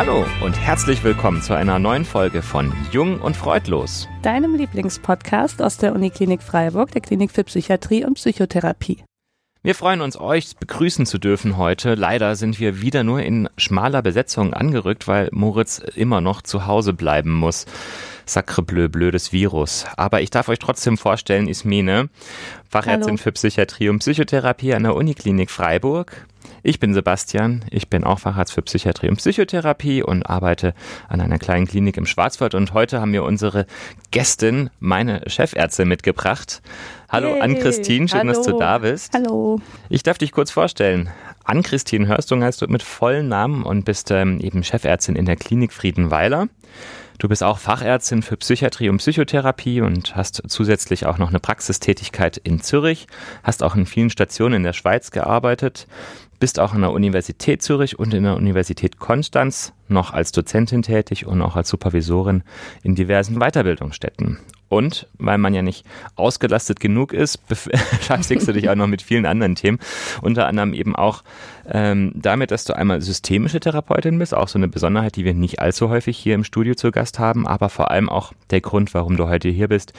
Hallo und herzlich willkommen zu einer neuen Folge von Jung und Freudlos. Deinem Lieblingspodcast aus der Uniklinik Freiburg, der Klinik für Psychiatrie und Psychotherapie. Wir freuen uns, euch begrüßen zu dürfen heute. Leider sind wir wieder nur in schmaler Besetzung angerückt, weil Moritz immer noch zu Hause bleiben muss. Sacre bleu, blödes Virus. Aber ich darf euch trotzdem vorstellen, Ismene, Fachärztin Hallo. für Psychiatrie und Psychotherapie an der Uniklinik Freiburg. Ich bin Sebastian, ich bin auch Facharzt für Psychiatrie und Psychotherapie und arbeite an einer kleinen Klinik im Schwarzwald und heute haben wir unsere Gästin, meine Chefärztin mitgebracht. Hallo hey, Ann-Christine, schön, hallo. dass du da bist. Hallo. Ich darf dich kurz vorstellen. Ann-Christine Hörstung heißt du mit vollen Namen und bist ähm, eben Chefärztin in der Klinik Friedenweiler. Du bist auch Fachärztin für Psychiatrie und Psychotherapie und hast zusätzlich auch noch eine Praxistätigkeit in Zürich, hast auch in vielen Stationen in der Schweiz gearbeitet, bist auch an der Universität Zürich und in der Universität Konstanz noch als Dozentin tätig und auch als Supervisorin in diversen Weiterbildungsstätten. Und weil man ja nicht ausgelastet genug ist, beschäftigst du dich auch noch mit vielen anderen Themen. Unter anderem eben auch ähm, damit, dass du einmal systemische Therapeutin bist, auch so eine Besonderheit, die wir nicht allzu häufig hier im Studio zu Gast haben, aber vor allem auch der Grund, warum du heute hier bist.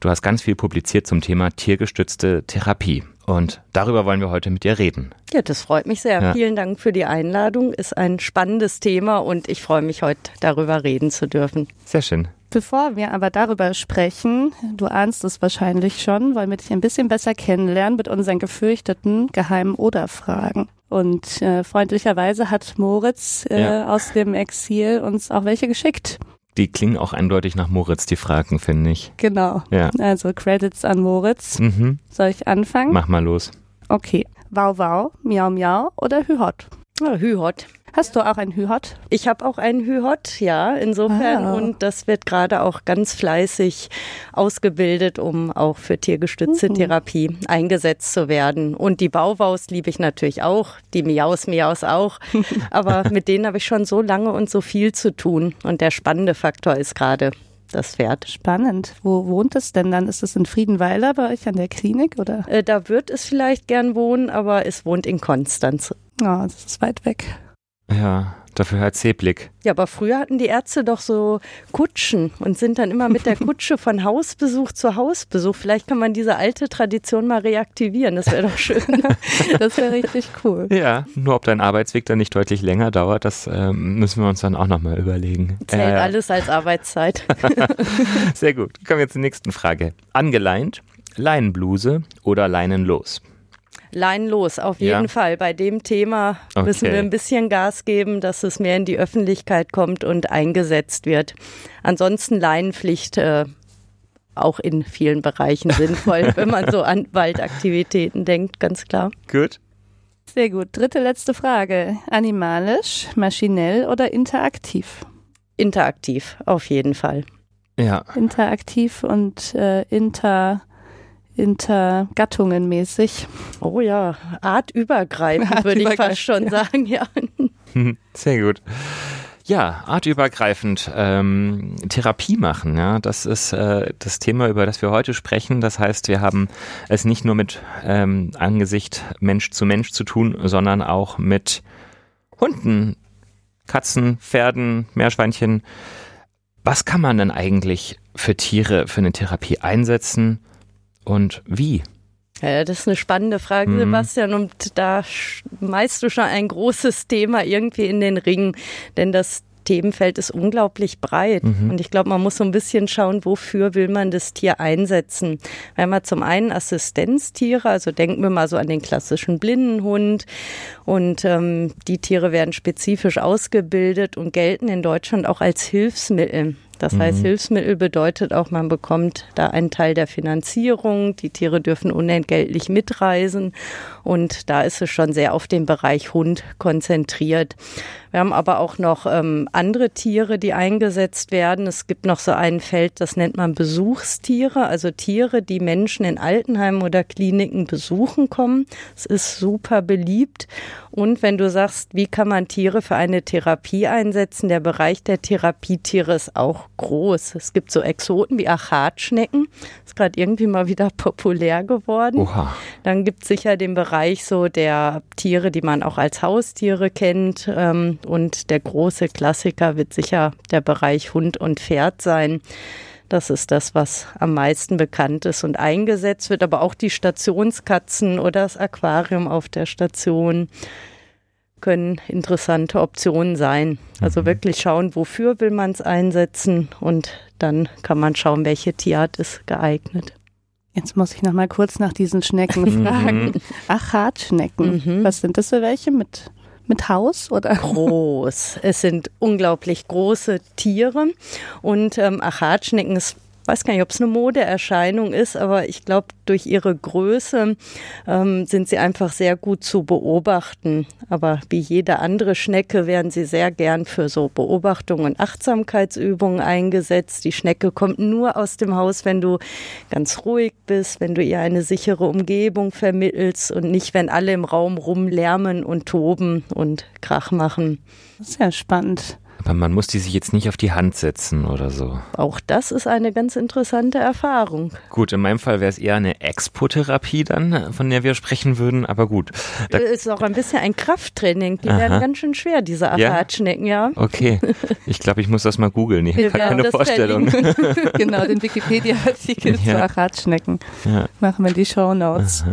Du hast ganz viel publiziert zum Thema tiergestützte Therapie. Und darüber wollen wir heute mit dir reden. Ja, das freut mich sehr. Ja. Vielen Dank für die Einladung. Ist ein spannendes Thema und ich freue mich heute darüber reden zu dürfen. Sehr schön. Bevor wir aber darüber sprechen, du ahnst es wahrscheinlich schon, wollen wir dich ein bisschen besser kennenlernen mit unseren gefürchteten geheimen Oder-Fragen. Und äh, freundlicherweise hat Moritz äh, ja. aus dem Exil uns auch welche geschickt. Die klingen auch eindeutig nach Moritz, die Fragen, finde ich. Genau. Ja. Also Credits an Moritz. Mhm. Soll ich anfangen? Mach mal los. Okay. Wow, wow, miau, miau oder Hühot? Ja, Hühot. Hast du auch ein Hühot? Ich habe auch einen Hühot, ja, insofern. Ah. Und das wird gerade auch ganz fleißig ausgebildet, um auch für tiergestützte mhm. Therapie eingesetzt zu werden. Und die Bauwaus liebe ich natürlich auch, die Miaus, Miaus auch. Aber mit denen habe ich schon so lange und so viel zu tun. Und der spannende Faktor ist gerade das Pferd. Spannend. Wo wohnt es denn dann? Ist es in Friedenweiler bei euch an der Klinik oder? Äh, da wird es vielleicht gern wohnen, aber es wohnt in Konstanz. Oh, das ist weit weg. Ja, dafür halt Seeblick. Ja, aber früher hatten die Ärzte doch so Kutschen und sind dann immer mit der Kutsche von Hausbesuch zu Hausbesuch. Vielleicht kann man diese alte Tradition mal reaktivieren. Das wäre doch schön. das wäre richtig cool. Ja, nur ob dein Arbeitsweg dann nicht deutlich länger dauert, das ähm, müssen wir uns dann auch nochmal überlegen. Zählt äh, alles als Arbeitszeit. Sehr gut. Kommen wir zur nächsten Frage. Angeleint, Leinenbluse oder Leinenlos? Leinen los, auf jeden ja. Fall. Bei dem Thema okay. müssen wir ein bisschen Gas geben, dass es mehr in die Öffentlichkeit kommt und eingesetzt wird. Ansonsten Leinenpflicht äh, auch in vielen Bereichen sinnvoll, wenn man so an Waldaktivitäten denkt, ganz klar. Gut. Sehr gut. Dritte letzte Frage. Animalisch, maschinell oder interaktiv? Interaktiv, auf jeden Fall. Ja. Interaktiv und äh, inter intergattungen mäßig. Oh ja, artübergreifend, Art würde ich fast schon ja. sagen, ja. Sehr gut. Ja, artübergreifend ähm, Therapie machen, ja, das ist äh, das Thema, über das wir heute sprechen. Das heißt, wir haben es nicht nur mit ähm, Angesicht Mensch zu Mensch zu tun, sondern auch mit Hunden, Katzen, Pferden, Meerschweinchen. Was kann man denn eigentlich für Tiere für eine Therapie einsetzen? Und wie? Ja, das ist eine spannende Frage, mhm. Sebastian. Und da schmeißt du schon ein großes Thema irgendwie in den Ring. Denn das Themenfeld ist unglaublich breit. Mhm. Und ich glaube, man muss so ein bisschen schauen, wofür will man das Tier einsetzen. Wir haben ja zum einen Assistenztiere, also denken wir mal so an den klassischen Blindenhund. Und ähm, die Tiere werden spezifisch ausgebildet und gelten in Deutschland auch als Hilfsmittel. Das mhm. heißt, Hilfsmittel bedeutet auch, man bekommt da einen Teil der Finanzierung. Die Tiere dürfen unentgeltlich mitreisen. Und da ist es schon sehr auf den Bereich Hund konzentriert. Wir haben aber auch noch ähm, andere Tiere, die eingesetzt werden. Es gibt noch so ein Feld, das nennt man Besuchstiere, also Tiere, die Menschen in Altenheimen oder Kliniken besuchen kommen. Es ist super beliebt Und wenn du sagst, wie kann man Tiere für eine Therapie einsetzen, der Bereich der Therapietiere ist auch groß. Es gibt so Exoten wie Achatschnecken, ist gerade irgendwie mal wieder populär geworden. Oha. Dann gibt es sicher den Bereich so der Tiere, die man auch als Haustiere kennt. Ähm, und der große Klassiker wird sicher der Bereich Hund und Pferd sein. Das ist das, was am meisten bekannt ist und eingesetzt wird. Aber auch die Stationskatzen oder das Aquarium auf der Station können interessante Optionen sein. Also mhm. wirklich schauen, wofür will man es einsetzen und dann kann man schauen, welche Tierart ist geeignet. Jetzt muss ich noch mal kurz nach diesen Schnecken fragen. Mhm. Achatschnecken. Mhm. Was sind das für welche mit mit Haus oder? Groß. Es sind unglaublich große Tiere und ähm, Achatschnecken ist weiß gar nicht, ob es eine Modeerscheinung ist, aber ich glaube, durch ihre Größe ähm, sind sie einfach sehr gut zu beobachten. Aber wie jede andere Schnecke werden sie sehr gern für so Beobachtungen und Achtsamkeitsübungen eingesetzt. Die Schnecke kommt nur aus dem Haus, wenn du ganz ruhig bist, wenn du ihr eine sichere Umgebung vermittelst und nicht, wenn alle im Raum rumlärmen und toben und Krach machen. Sehr spannend. Aber man muss die sich jetzt nicht auf die Hand setzen oder so. Auch das ist eine ganz interessante Erfahrung. Gut, in meinem Fall wäre es eher eine Expo-Therapie dann, von der wir sprechen würden, aber gut. Da ist auch ein bisschen ein Krafttraining. Die Aha. werden ganz schön schwer, diese Achatschnecken, ja? ja? Okay. Ich glaube, ich muss das mal googeln. Ich habe keine Vorstellung. genau, den Wikipedia-Artikel ja. zu Achatschnecken. Ja. Machen wir die Show Notes.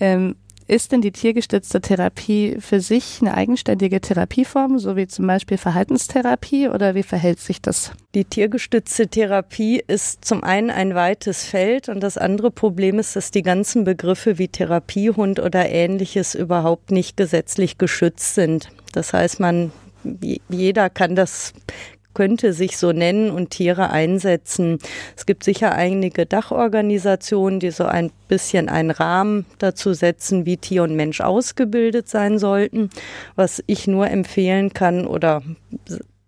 Ähm, ist denn die tiergestützte Therapie für sich eine eigenständige Therapieform, so wie zum Beispiel Verhaltenstherapie oder wie verhält sich das? Die tiergestützte Therapie ist zum einen ein weites Feld und das andere Problem ist, dass die ganzen Begriffe wie Therapiehund oder ähnliches überhaupt nicht gesetzlich geschützt sind. Das heißt, man jeder kann das könnte sich so nennen und Tiere einsetzen. Es gibt sicher einige Dachorganisationen, die so ein bisschen einen Rahmen dazu setzen, wie Tier und Mensch ausgebildet sein sollten. Was ich nur empfehlen kann oder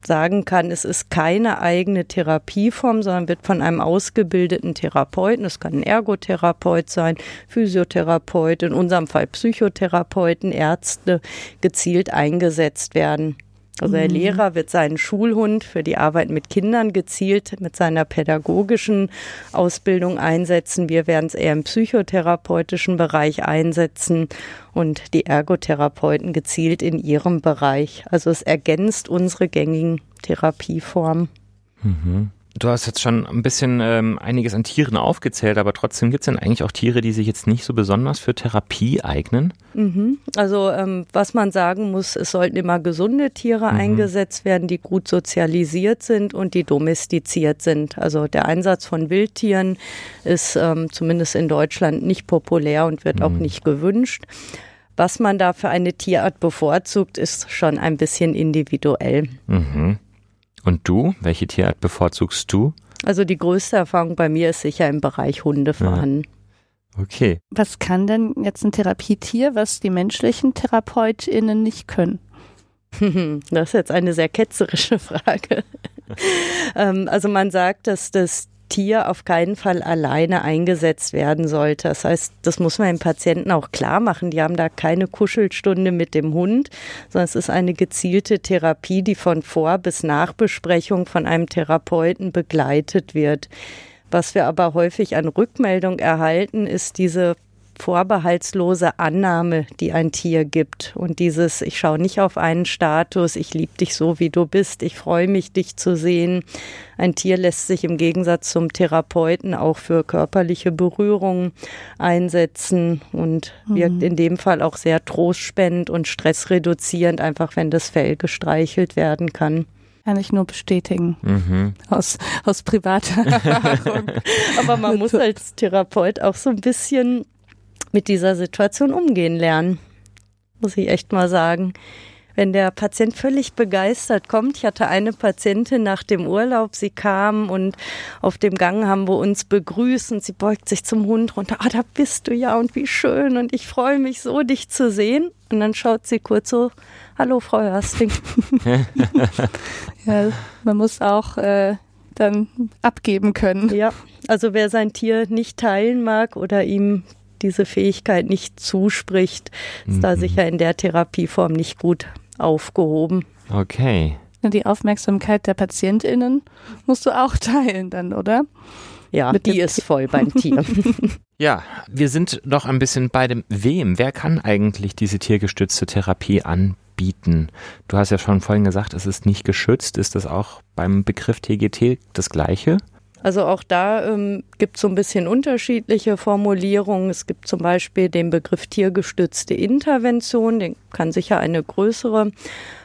sagen kann, es ist keine eigene Therapieform, sondern wird von einem ausgebildeten Therapeuten, es kann ein Ergotherapeut sein, Physiotherapeut, in unserem Fall Psychotherapeuten, Ärzte, gezielt eingesetzt werden. Also der mhm. Lehrer wird seinen Schulhund für die Arbeit mit Kindern gezielt mit seiner pädagogischen Ausbildung einsetzen. Wir werden es eher im psychotherapeutischen Bereich einsetzen und die Ergotherapeuten gezielt in ihrem Bereich. Also es ergänzt unsere gängigen Therapieformen. Mhm. Du hast jetzt schon ein bisschen ähm, einiges an Tieren aufgezählt, aber trotzdem gibt es denn eigentlich auch Tiere, die sich jetzt nicht so besonders für Therapie eignen? Mhm. Also ähm, was man sagen muss, es sollten immer gesunde Tiere mhm. eingesetzt werden, die gut sozialisiert sind und die domestiziert sind. Also der Einsatz von Wildtieren ist ähm, zumindest in Deutschland nicht populär und wird mhm. auch nicht gewünscht. Was man da für eine Tierart bevorzugt, ist schon ein bisschen individuell. Mhm. Und du? Welche Tierart bevorzugst du? Also die größte Erfahrung bei mir ist sicher im Bereich Hunde vorhanden. Ja. Okay. Was kann denn jetzt ein Therapietier, was die menschlichen TherapeutInnen nicht können? Das ist jetzt eine sehr ketzerische Frage. Ähm, also man sagt, dass das Tier auf keinen Fall alleine eingesetzt werden sollte. Das heißt, das muss man dem Patienten auch klar machen. Die haben da keine Kuschelstunde mit dem Hund, sondern es ist eine gezielte Therapie, die von Vor- bis Nachbesprechung von einem Therapeuten begleitet wird. Was wir aber häufig an Rückmeldung erhalten, ist diese vorbehaltslose Annahme, die ein Tier gibt. Und dieses, ich schaue nicht auf einen Status, ich liebe dich so, wie du bist, ich freue mich, dich zu sehen. Ein Tier lässt sich im Gegensatz zum Therapeuten auch für körperliche Berührung einsetzen und mhm. wirkt in dem Fall auch sehr trostspendend und stressreduzierend, einfach wenn das Fell gestreichelt werden kann. Kann ich nur bestätigen. Mhm. Aus, aus privater Erfahrung. Aber man muss als Therapeut auch so ein bisschen mit dieser Situation umgehen lernen. Muss ich echt mal sagen. Wenn der Patient völlig begeistert kommt, ich hatte eine Patientin nach dem Urlaub, sie kam und auf dem Gang haben wir uns begrüßt und sie beugt sich zum Hund runter. Ah, da bist du ja und wie schön und ich freue mich so, dich zu sehen. Und dann schaut sie kurz so, hallo Frau Hörsting. ja, man muss auch äh, dann abgeben können. Ja, also wer sein Tier nicht teilen mag oder ihm diese Fähigkeit nicht zuspricht, ist mhm. da sicher in der Therapieform nicht gut aufgehoben. Okay. Die Aufmerksamkeit der PatientInnen musst du auch teilen dann, oder? Ja, Mit die ist voll beim Tier. ja, wir sind doch ein bisschen bei dem Wem. Wer kann eigentlich diese tiergestützte Therapie anbieten? Du hast ja schon vorhin gesagt, es ist nicht geschützt. Ist das auch beim Begriff TGT das Gleiche? Also auch da ähm, gibt es so ein bisschen unterschiedliche Formulierungen. Es gibt zum Beispiel den Begriff tiergestützte Intervention, den kann sicher eine größere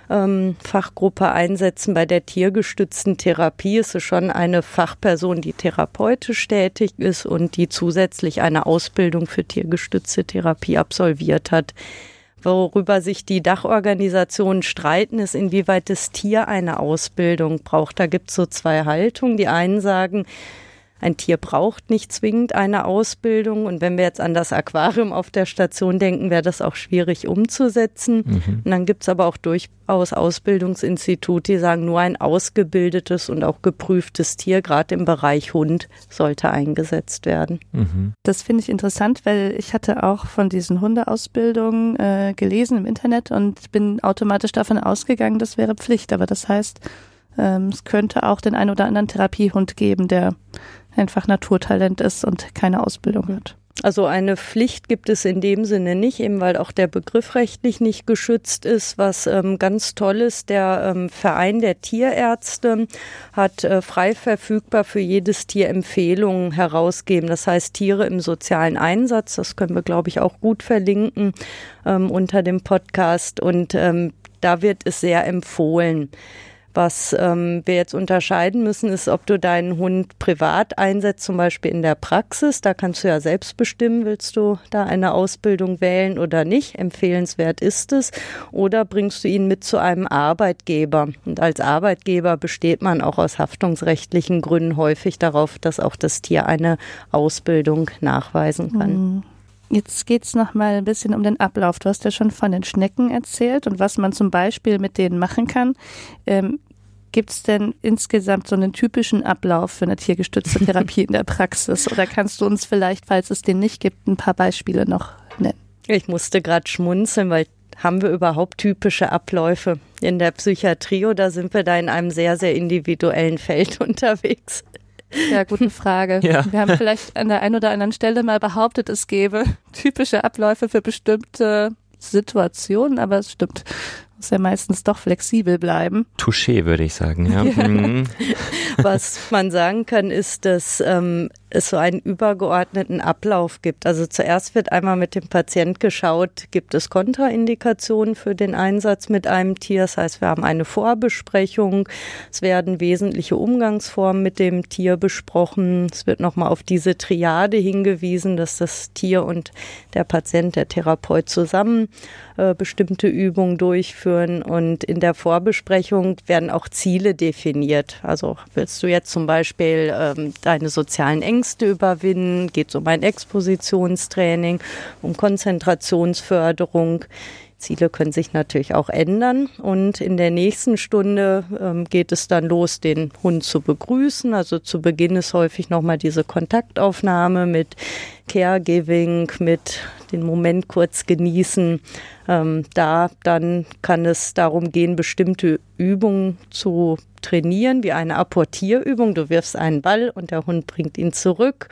ähm, Fachgruppe einsetzen. Bei der tiergestützten Therapie ist es schon eine Fachperson, die therapeutisch tätig ist und die zusätzlich eine Ausbildung für tiergestützte Therapie absolviert hat. Worüber sich die Dachorganisationen streiten, ist, inwieweit das Tier eine Ausbildung braucht. Da gibt es so zwei Haltungen. Die einen sagen, ein Tier braucht nicht zwingend eine Ausbildung. Und wenn wir jetzt an das Aquarium auf der Station denken, wäre das auch schwierig umzusetzen. Mhm. Und dann gibt es aber auch durchaus Ausbildungsinstitute, die sagen, nur ein ausgebildetes und auch geprüftes Tier, gerade im Bereich Hund, sollte eingesetzt werden. Mhm. Das finde ich interessant, weil ich hatte auch von diesen Hundeausbildungen äh, gelesen im Internet und bin automatisch davon ausgegangen, das wäre Pflicht. Aber das heißt, ähm, es könnte auch den ein oder anderen Therapiehund geben, der einfach Naturtalent ist und keine Ausbildung hat. Also eine Pflicht gibt es in dem Sinne nicht, eben weil auch der Begriff rechtlich nicht geschützt ist. Was ähm, ganz toll ist, der ähm, Verein der Tierärzte hat äh, frei verfügbar für jedes Tier Empfehlungen herausgeben. Das heißt Tiere im sozialen Einsatz, das können wir, glaube ich, auch gut verlinken ähm, unter dem Podcast. Und ähm, da wird es sehr empfohlen. Was ähm, wir jetzt unterscheiden müssen, ist, ob du deinen Hund privat einsetzt, zum Beispiel in der Praxis. Da kannst du ja selbst bestimmen, willst du da eine Ausbildung wählen oder nicht. Empfehlenswert ist es. Oder bringst du ihn mit zu einem Arbeitgeber. Und als Arbeitgeber besteht man auch aus haftungsrechtlichen Gründen häufig darauf, dass auch das Tier eine Ausbildung nachweisen kann. Mhm. Jetzt geht es noch mal ein bisschen um den Ablauf. Du hast ja schon von den Schnecken erzählt und was man zum Beispiel mit denen machen kann. Ähm, Gibt es denn insgesamt so einen typischen Ablauf für eine tiergestützte Therapie in der Praxis? Oder kannst du uns vielleicht, falls es den nicht gibt, ein paar Beispiele noch nennen? Ich musste gerade schmunzeln, weil haben wir überhaupt typische Abläufe in der Psychiatrie oder sind wir da in einem sehr, sehr individuellen Feld unterwegs? Ja, gute Frage. Ja. Wir haben vielleicht an der einen oder anderen Stelle mal behauptet, es gäbe typische Abläufe für bestimmte Situationen, aber es stimmt muss ja meistens doch flexibel bleiben. Touché, würde ich sagen, ja. ja. Mhm. Was man sagen kann, ist, dass ähm, es so einen übergeordneten Ablauf gibt. Also zuerst wird einmal mit dem Patient geschaut, gibt es Kontraindikationen für den Einsatz mit einem Tier. Das heißt, wir haben eine Vorbesprechung. Es werden wesentliche Umgangsformen mit dem Tier besprochen. Es wird nochmal auf diese Triade hingewiesen, dass das Tier und der Patient, der Therapeut zusammen äh, bestimmte Übungen durchführen. Und in der Vorbesprechung werden auch Ziele definiert. Also willst du jetzt zum Beispiel ähm, deine sozialen Ängste überwinden? Geht es um ein Expositionstraining, um Konzentrationsförderung? Ziele können sich natürlich auch ändern. Und in der nächsten Stunde ähm, geht es dann los, den Hund zu begrüßen. Also zu Beginn ist häufig nochmal diese Kontaktaufnahme mit Caregiving, mit den Moment kurz genießen. Ähm, da dann kann es darum gehen, bestimmte Übungen zu trainieren, wie eine Apportierübung. Du wirfst einen Ball und der Hund bringt ihn zurück.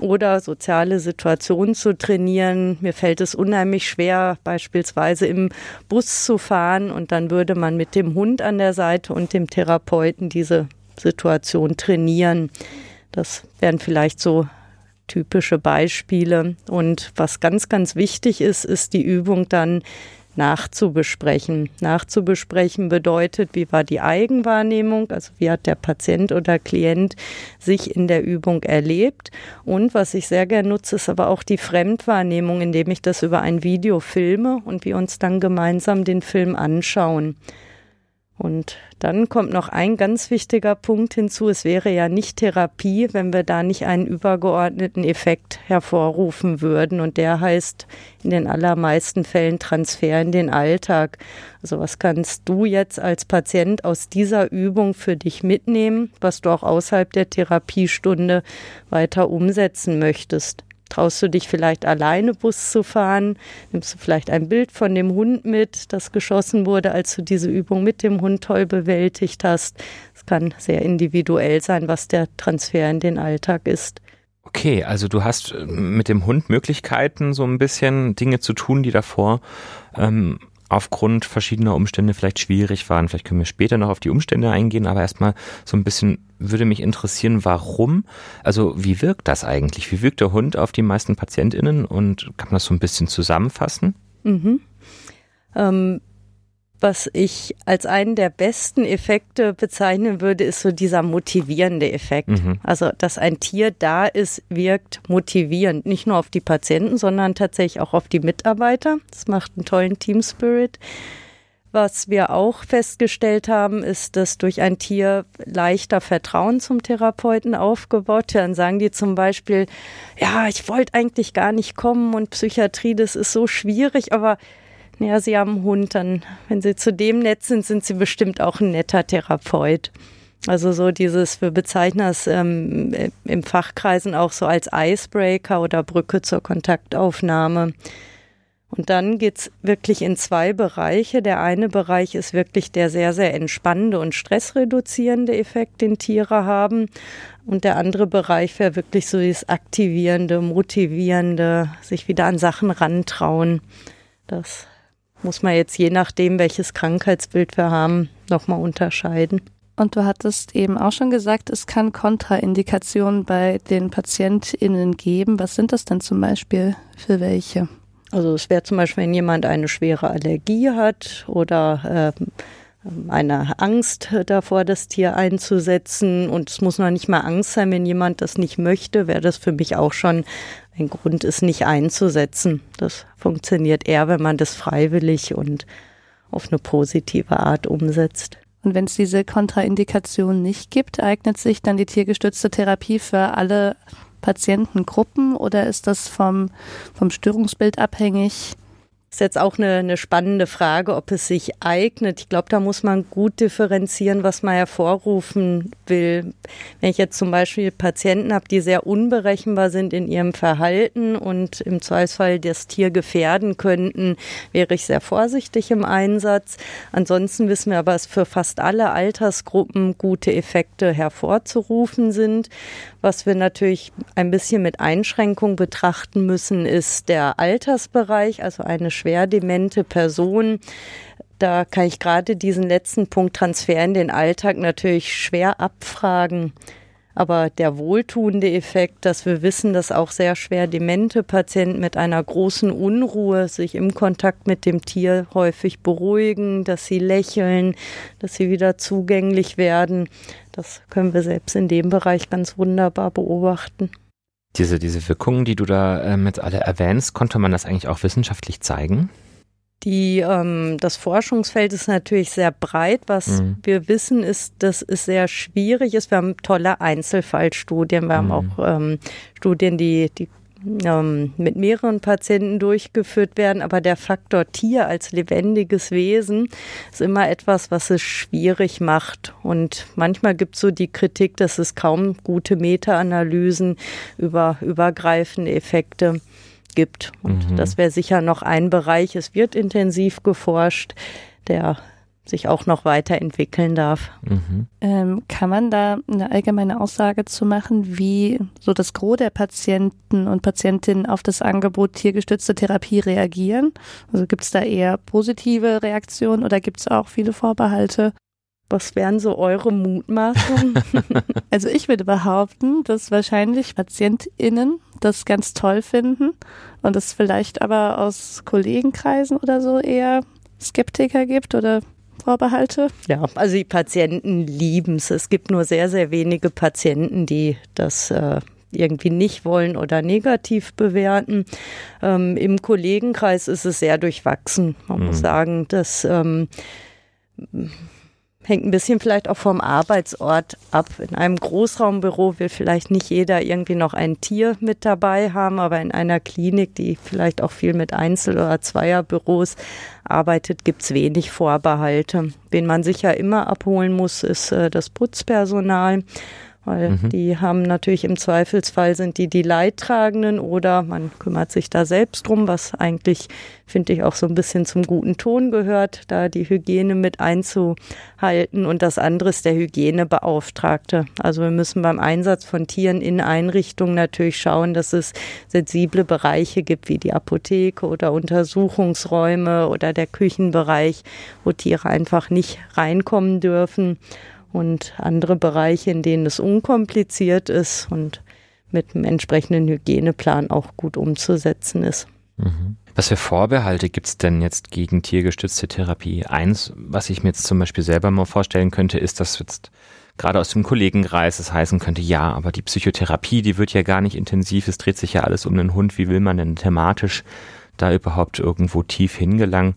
Oder soziale Situationen zu trainieren. Mir fällt es unheimlich schwer, beispielsweise im Bus zu fahren und dann würde man mit dem Hund an der Seite und dem Therapeuten diese Situation trainieren. Das wären vielleicht so typische Beispiele. Und was ganz, ganz wichtig ist, ist die Übung dann nachzubesprechen. Nachzubesprechen bedeutet, wie war die Eigenwahrnehmung, also wie hat der Patient oder Klient sich in der Übung erlebt. Und was ich sehr gerne nutze, ist aber auch die Fremdwahrnehmung, indem ich das über ein Video filme und wir uns dann gemeinsam den Film anschauen. Und dann kommt noch ein ganz wichtiger Punkt hinzu. Es wäre ja nicht Therapie, wenn wir da nicht einen übergeordneten Effekt hervorrufen würden. Und der heißt in den allermeisten Fällen Transfer in den Alltag. Also was kannst du jetzt als Patient aus dieser Übung für dich mitnehmen, was du auch außerhalb der Therapiestunde weiter umsetzen möchtest? Traust du dich vielleicht alleine Bus zu fahren? Nimmst du vielleicht ein Bild von dem Hund mit, das geschossen wurde, als du diese Übung mit dem Hund toll bewältigt hast? Es kann sehr individuell sein, was der Transfer in den Alltag ist. Okay, also du hast äh, mit dem Hund Möglichkeiten, so ein bisschen Dinge zu tun, die davor ähm, aufgrund verschiedener Umstände vielleicht schwierig waren. Vielleicht können wir später noch auf die Umstände eingehen, aber erstmal so ein bisschen würde mich interessieren, warum, also wie wirkt das eigentlich? Wie wirkt der Hund auf die meisten PatientInnen und kann man das so ein bisschen zusammenfassen? Mhm. Ähm, was ich als einen der besten Effekte bezeichnen würde, ist so dieser motivierende Effekt. Mhm. Also, dass ein Tier da ist, wirkt motivierend. Nicht nur auf die Patienten, sondern tatsächlich auch auf die Mitarbeiter. Das macht einen tollen Team Spirit. Was wir auch festgestellt haben, ist, dass durch ein Tier leichter Vertrauen zum Therapeuten aufgebaut wird. Dann sagen die zum Beispiel, ja, ich wollte eigentlich gar nicht kommen und Psychiatrie, das ist so schwierig, aber ja, Sie haben einen Hund, dann, wenn Sie zu dem nett sind, sind Sie bestimmt auch ein netter Therapeut. Also so dieses, wir bezeichnen das ähm, im Fachkreisen auch so als Icebreaker oder Brücke zur Kontaktaufnahme. Und dann geht's wirklich in zwei Bereiche. Der eine Bereich ist wirklich der sehr, sehr entspannende und stressreduzierende Effekt, den Tiere haben. Und der andere Bereich wäre wirklich so dieses aktivierende, motivierende, sich wieder an Sachen rantrauen. Das muss man jetzt je nachdem, welches Krankheitsbild wir haben, nochmal unterscheiden. Und du hattest eben auch schon gesagt, es kann Kontraindikationen bei den PatientInnen geben. Was sind das denn zum Beispiel für welche? Also es wäre zum Beispiel, wenn jemand eine schwere Allergie hat oder äh, eine Angst davor, das Tier einzusetzen. Und es muss noch nicht mal Angst sein, wenn jemand das nicht möchte, wäre das für mich auch schon ein Grund, es nicht einzusetzen. Das funktioniert eher, wenn man das freiwillig und auf eine positive Art umsetzt. Und wenn es diese Kontraindikation nicht gibt, eignet sich dann die tiergestützte Therapie für alle Patientengruppen oder ist das vom, vom Störungsbild abhängig? Ist jetzt auch eine, eine spannende Frage, ob es sich eignet. Ich glaube, da muss man gut differenzieren, was man hervorrufen will. Wenn ich jetzt zum Beispiel Patienten habe, die sehr unberechenbar sind in ihrem Verhalten und im Zweifelsfall das Tier gefährden könnten, wäre ich sehr vorsichtig im Einsatz. Ansonsten wissen wir aber, dass für fast alle Altersgruppen gute Effekte hervorzurufen sind. Was wir natürlich ein bisschen mit Einschränkung betrachten müssen, ist der Altersbereich, also eine demente Person. Da kann ich gerade diesen letzten Punkt Transfer in den Alltag natürlich schwer abfragen. Aber der wohltuende Effekt, dass wir wissen, dass auch sehr schwer demente Patienten mit einer großen Unruhe sich im Kontakt mit dem Tier häufig beruhigen, dass sie lächeln, dass sie wieder zugänglich werden, das können wir selbst in dem Bereich ganz wunderbar beobachten. Diese, diese Wirkungen, die du da ähm, jetzt alle erwähnst, konnte man das eigentlich auch wissenschaftlich zeigen? Die, ähm, das Forschungsfeld ist natürlich sehr breit. Was mhm. wir wissen, ist, dass es sehr schwierig ist. Wir haben tolle Einzelfallstudien. Wir mhm. haben auch ähm, Studien, die, die ähm, mit mehreren Patienten durchgeführt werden, aber der Faktor Tier als lebendiges Wesen ist immer etwas, was es schwierig macht. Und manchmal gibt es so die Kritik, dass es kaum gute Meta-Analysen über übergreifende Effekte gibt. Und mhm. das wäre sicher noch ein Bereich. Es wird intensiv geforscht, der sich auch noch weiterentwickeln darf. Mhm. Ähm, kann man da eine allgemeine Aussage zu machen, wie so das Gros der Patienten und Patientinnen auf das Angebot tiergestützte Therapie reagieren? Also gibt es da eher positive Reaktionen oder gibt es auch viele Vorbehalte? Was wären so eure Mutmaßungen? also ich würde behaupten, dass wahrscheinlich PatientInnen das ganz toll finden und es vielleicht aber aus Kollegenkreisen oder so eher Skeptiker gibt oder Vorbehalte? Ja, also die Patienten lieben es. Es gibt nur sehr, sehr wenige Patienten, die das äh, irgendwie nicht wollen oder negativ bewerten. Ähm, Im Kollegenkreis ist es sehr durchwachsen. Man mhm. muss sagen, dass ähm, hängt ein bisschen vielleicht auch vom Arbeitsort ab. In einem Großraumbüro will vielleicht nicht jeder irgendwie noch ein Tier mit dabei haben, aber in einer Klinik, die vielleicht auch viel mit Einzel- oder Zweierbüros arbeitet, gibt es wenig Vorbehalte. Wen man sicher immer abholen muss, ist äh, das Putzpersonal. Weil mhm. die haben natürlich im Zweifelsfall sind die die Leidtragenden oder man kümmert sich da selbst drum, was eigentlich finde ich auch so ein bisschen zum guten Ton gehört, da die Hygiene mit einzuhalten und das andere ist der Hygienebeauftragte. Also wir müssen beim Einsatz von Tieren in Einrichtungen natürlich schauen, dass es sensible Bereiche gibt, wie die Apotheke oder Untersuchungsräume oder der Küchenbereich, wo Tiere einfach nicht reinkommen dürfen und andere Bereiche, in denen es unkompliziert ist und mit einem entsprechenden Hygieneplan auch gut umzusetzen ist. Mhm. Was für Vorbehalte gibt es denn jetzt gegen tiergestützte Therapie? Eins, was ich mir jetzt zum Beispiel selber mal vorstellen könnte, ist, dass jetzt gerade aus dem Kollegenkreis es heißen könnte, ja, aber die Psychotherapie, die wird ja gar nicht intensiv, es dreht sich ja alles um den Hund, wie will man denn thematisch da überhaupt irgendwo tief hingelangen?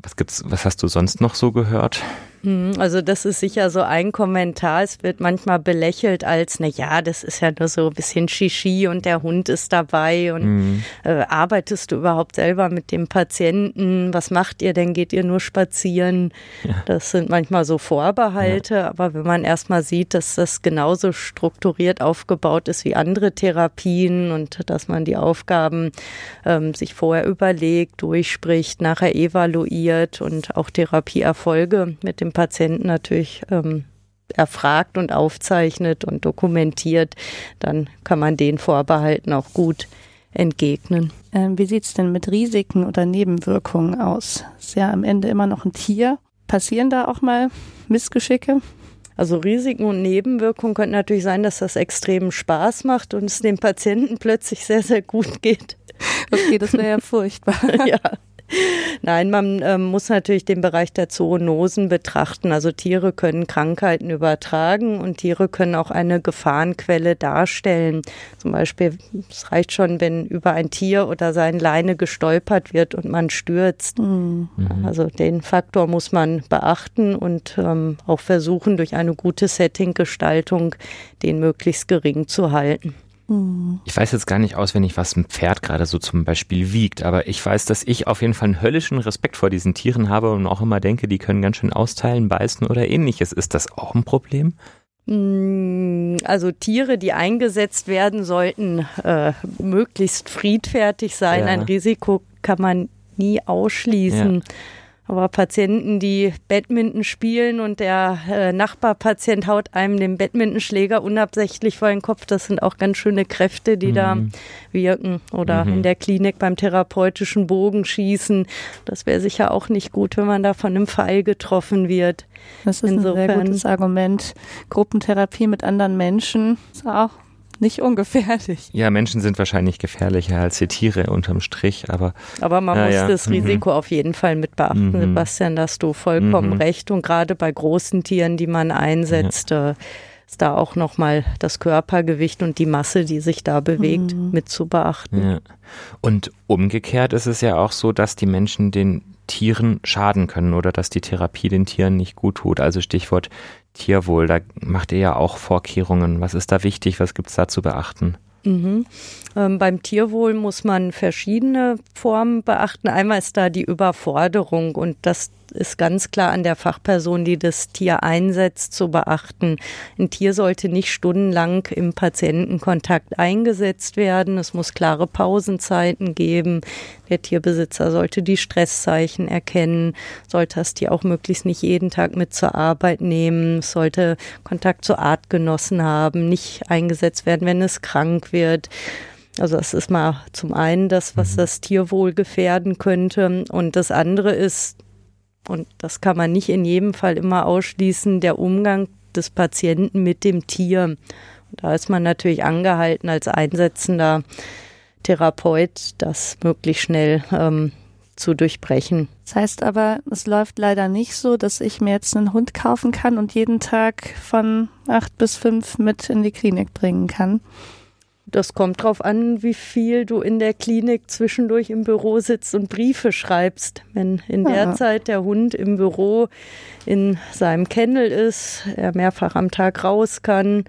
Was gibt's, was hast du sonst noch so gehört? Hm, also das ist sicher so ein Kommentar. Es wird manchmal belächelt als, na ja, das ist ja nur so ein bisschen Shishi und der Hund ist dabei und mhm. äh, arbeitest du überhaupt selber mit dem Patienten? Was macht ihr denn? Geht ihr nur spazieren? Ja. Das sind manchmal so Vorbehalte, ja. aber wenn man erstmal sieht, dass das genauso strukturiert aufgebaut ist wie andere Therapien und dass man die Aufgaben ähm, sich vorher überlegt, durchspricht, nachher evaluiert und auch Therapieerfolge mit dem dem Patienten natürlich ähm, erfragt und aufzeichnet und dokumentiert, dann kann man den Vorbehalten auch gut entgegnen. Ähm, wie sieht es denn mit Risiken oder Nebenwirkungen aus? Ist ja am Ende immer noch ein Tier. Passieren da auch mal Missgeschicke? Also Risiken und Nebenwirkungen könnten natürlich sein, dass das extrem Spaß macht und es dem Patienten plötzlich sehr, sehr gut geht. Okay, das wäre ja furchtbar. ja. Nein, man ähm, muss natürlich den Bereich der Zoonosen betrachten. Also Tiere können Krankheiten übertragen und Tiere können auch eine Gefahrenquelle darstellen. Zum Beispiel, es reicht schon, wenn über ein Tier oder sein Leine gestolpert wird und man stürzt. Mhm. Also den Faktor muss man beachten und ähm, auch versuchen, durch eine gute Settinggestaltung den möglichst gering zu halten. Ich weiß jetzt gar nicht auswendig, was ein Pferd gerade so zum Beispiel wiegt, aber ich weiß, dass ich auf jeden Fall einen höllischen Respekt vor diesen Tieren habe und auch immer denke, die können ganz schön austeilen, beißen oder ähnliches. Ist das auch ein Problem? Mm, also Tiere, die eingesetzt werden, sollten äh, möglichst friedfertig sein. Ja. Ein Risiko kann man nie ausschließen. Ja. Aber Patienten, die Badminton spielen und der äh, Nachbarpatient haut einem den Badmintonschläger unabsichtlich vor den Kopf, das sind auch ganz schöne Kräfte, die mhm. da wirken. Oder mhm. in der Klinik beim therapeutischen Bogenschießen. Das wäre sicher auch nicht gut, wenn man da von einem Pfeil getroffen wird. Das ist Insofern. ein sehr gutes Argument. Gruppentherapie mit anderen Menschen ist auch nicht ungefährlich. Ja, Menschen sind wahrscheinlich gefährlicher als die Tiere unterm Strich, aber. Aber man muss ja. das mhm. Risiko auf jeden Fall mit beachten, mhm. Sebastian, da hast du vollkommen mhm. recht. Und gerade bei großen Tieren, die man einsetzt, ja. Äh, ist da auch nochmal das Körpergewicht und die Masse, die sich da bewegt, mhm. mit zu beachten. Ja. Und umgekehrt ist es ja auch so, dass die Menschen den Tieren schaden können oder dass die Therapie den Tieren nicht gut tut. Also Stichwort Tierwohl, da macht ihr ja auch Vorkehrungen. Was ist da wichtig? Was gibt es da zu beachten? Mhm. Ähm, beim Tierwohl muss man verschiedene Formen beachten. Einmal ist da die Überforderung und das ist ganz klar an der Fachperson, die das Tier einsetzt, zu beachten. Ein Tier sollte nicht stundenlang im Patientenkontakt eingesetzt werden. Es muss klare Pausenzeiten geben. Der Tierbesitzer sollte die Stresszeichen erkennen, sollte das Tier auch möglichst nicht jeden Tag mit zur Arbeit nehmen, sollte Kontakt zu Artgenossen haben, nicht eingesetzt werden, wenn es krank wird. Also das ist mal zum einen das, was mhm. das Tierwohl gefährden könnte. Und das andere ist, und das kann man nicht in jedem Fall immer ausschließen, der Umgang des Patienten mit dem Tier. Da ist man natürlich angehalten als einsetzender Therapeut, das möglichst schnell ähm, zu durchbrechen. Das heißt aber, es läuft leider nicht so, dass ich mir jetzt einen Hund kaufen kann und jeden Tag von acht bis fünf mit in die Klinik bringen kann. Das kommt drauf an, wie viel du in der Klinik zwischendurch im Büro sitzt und Briefe schreibst. Wenn in der ja. Zeit der Hund im Büro in seinem Kennel ist, er mehrfach am Tag raus kann,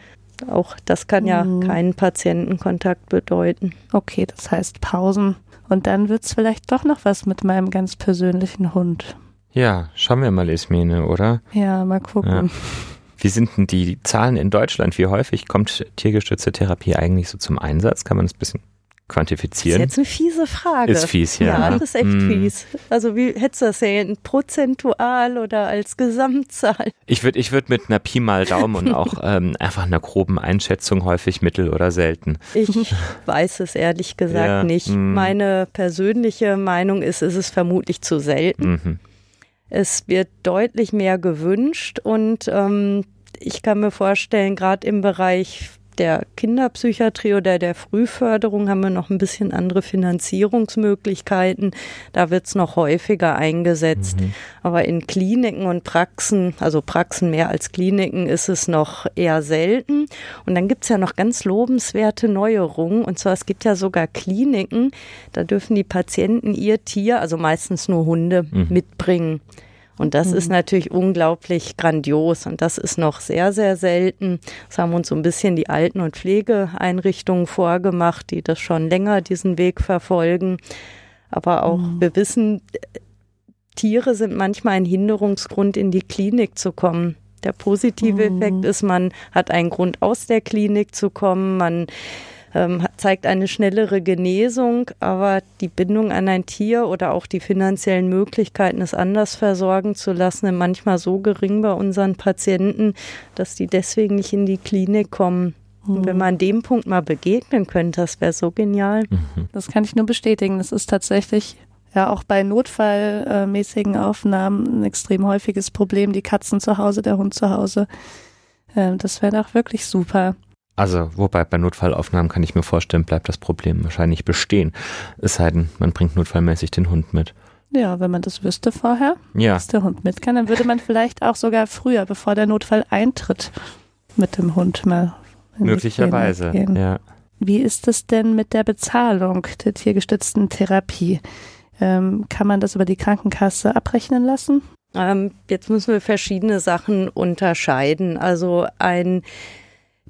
auch das kann ja mhm. keinen Patientenkontakt bedeuten. Okay, das heißt Pausen. Und dann wird es vielleicht doch noch was mit meinem ganz persönlichen Hund. Ja, schauen wir mal, Ismene, oder? Ja, mal gucken. Ja. Wie sind denn die Zahlen in Deutschland? Wie häufig kommt tiergestützte Therapie eigentlich so zum Einsatz? Kann man das ein bisschen quantifizieren? Das ist jetzt eine fiese Frage. Ist fies, ja. Ja, das ist echt mm. fies. Also wie hättest du das sehen? Prozentual oder als Gesamtzahl? Ich würde ich würd mit einer Pi mal Daumen und auch ähm, einfach einer groben Einschätzung häufig mittel oder selten. Ich weiß es ehrlich gesagt ja, nicht. Mm. Meine persönliche Meinung ist, ist es vermutlich zu selten. Mhm. Es wird deutlich mehr gewünscht und ähm, ich kann mir vorstellen, gerade im Bereich der Kinderpsychiatrie oder der Frühförderung haben wir noch ein bisschen andere Finanzierungsmöglichkeiten. Da wird es noch häufiger eingesetzt. Mhm. Aber in Kliniken und Praxen, also Praxen mehr als Kliniken, ist es noch eher selten. Und dann gibt es ja noch ganz lobenswerte Neuerungen. Und zwar, es gibt ja sogar Kliniken, da dürfen die Patienten ihr Tier, also meistens nur Hunde, mhm. mitbringen. Und das mhm. ist natürlich unglaublich grandios und das ist noch sehr, sehr selten. Das haben uns so ein bisschen die Alten- und Pflegeeinrichtungen vorgemacht, die das schon länger diesen Weg verfolgen. Aber auch mhm. wir wissen, Tiere sind manchmal ein Hinderungsgrund, in die Klinik zu kommen. Der positive mhm. Effekt ist, man hat einen Grund, aus der Klinik zu kommen. Man ähm, zeigt eine schnellere Genesung, aber die Bindung an ein Tier oder auch die finanziellen Möglichkeiten, es anders versorgen zu lassen, sind manchmal so gering bei unseren Patienten, dass die deswegen nicht in die Klinik kommen. Und wenn mhm. man an dem Punkt mal begegnen könnte, das wäre so genial. Mhm. Das kann ich nur bestätigen. Das ist tatsächlich ja auch bei notfallmäßigen Aufnahmen ein extrem häufiges Problem. Die Katzen zu Hause, der Hund zu Hause. Ähm, das wäre doch wirklich super. Also, wobei bei Notfallaufnahmen kann ich mir vorstellen, bleibt das Problem wahrscheinlich bestehen. Es sei denn, man bringt notfallmäßig den Hund mit. Ja, wenn man das wüsste vorher, ja. dass der Hund mit kann, dann würde man vielleicht auch sogar früher, bevor der Notfall eintritt, mit dem Hund mal. Möglicherweise, ja. Wie ist es denn mit der Bezahlung der tiergestützten Therapie? Ähm, kann man das über die Krankenkasse abrechnen lassen? Ähm, jetzt müssen wir verschiedene Sachen unterscheiden. Also ein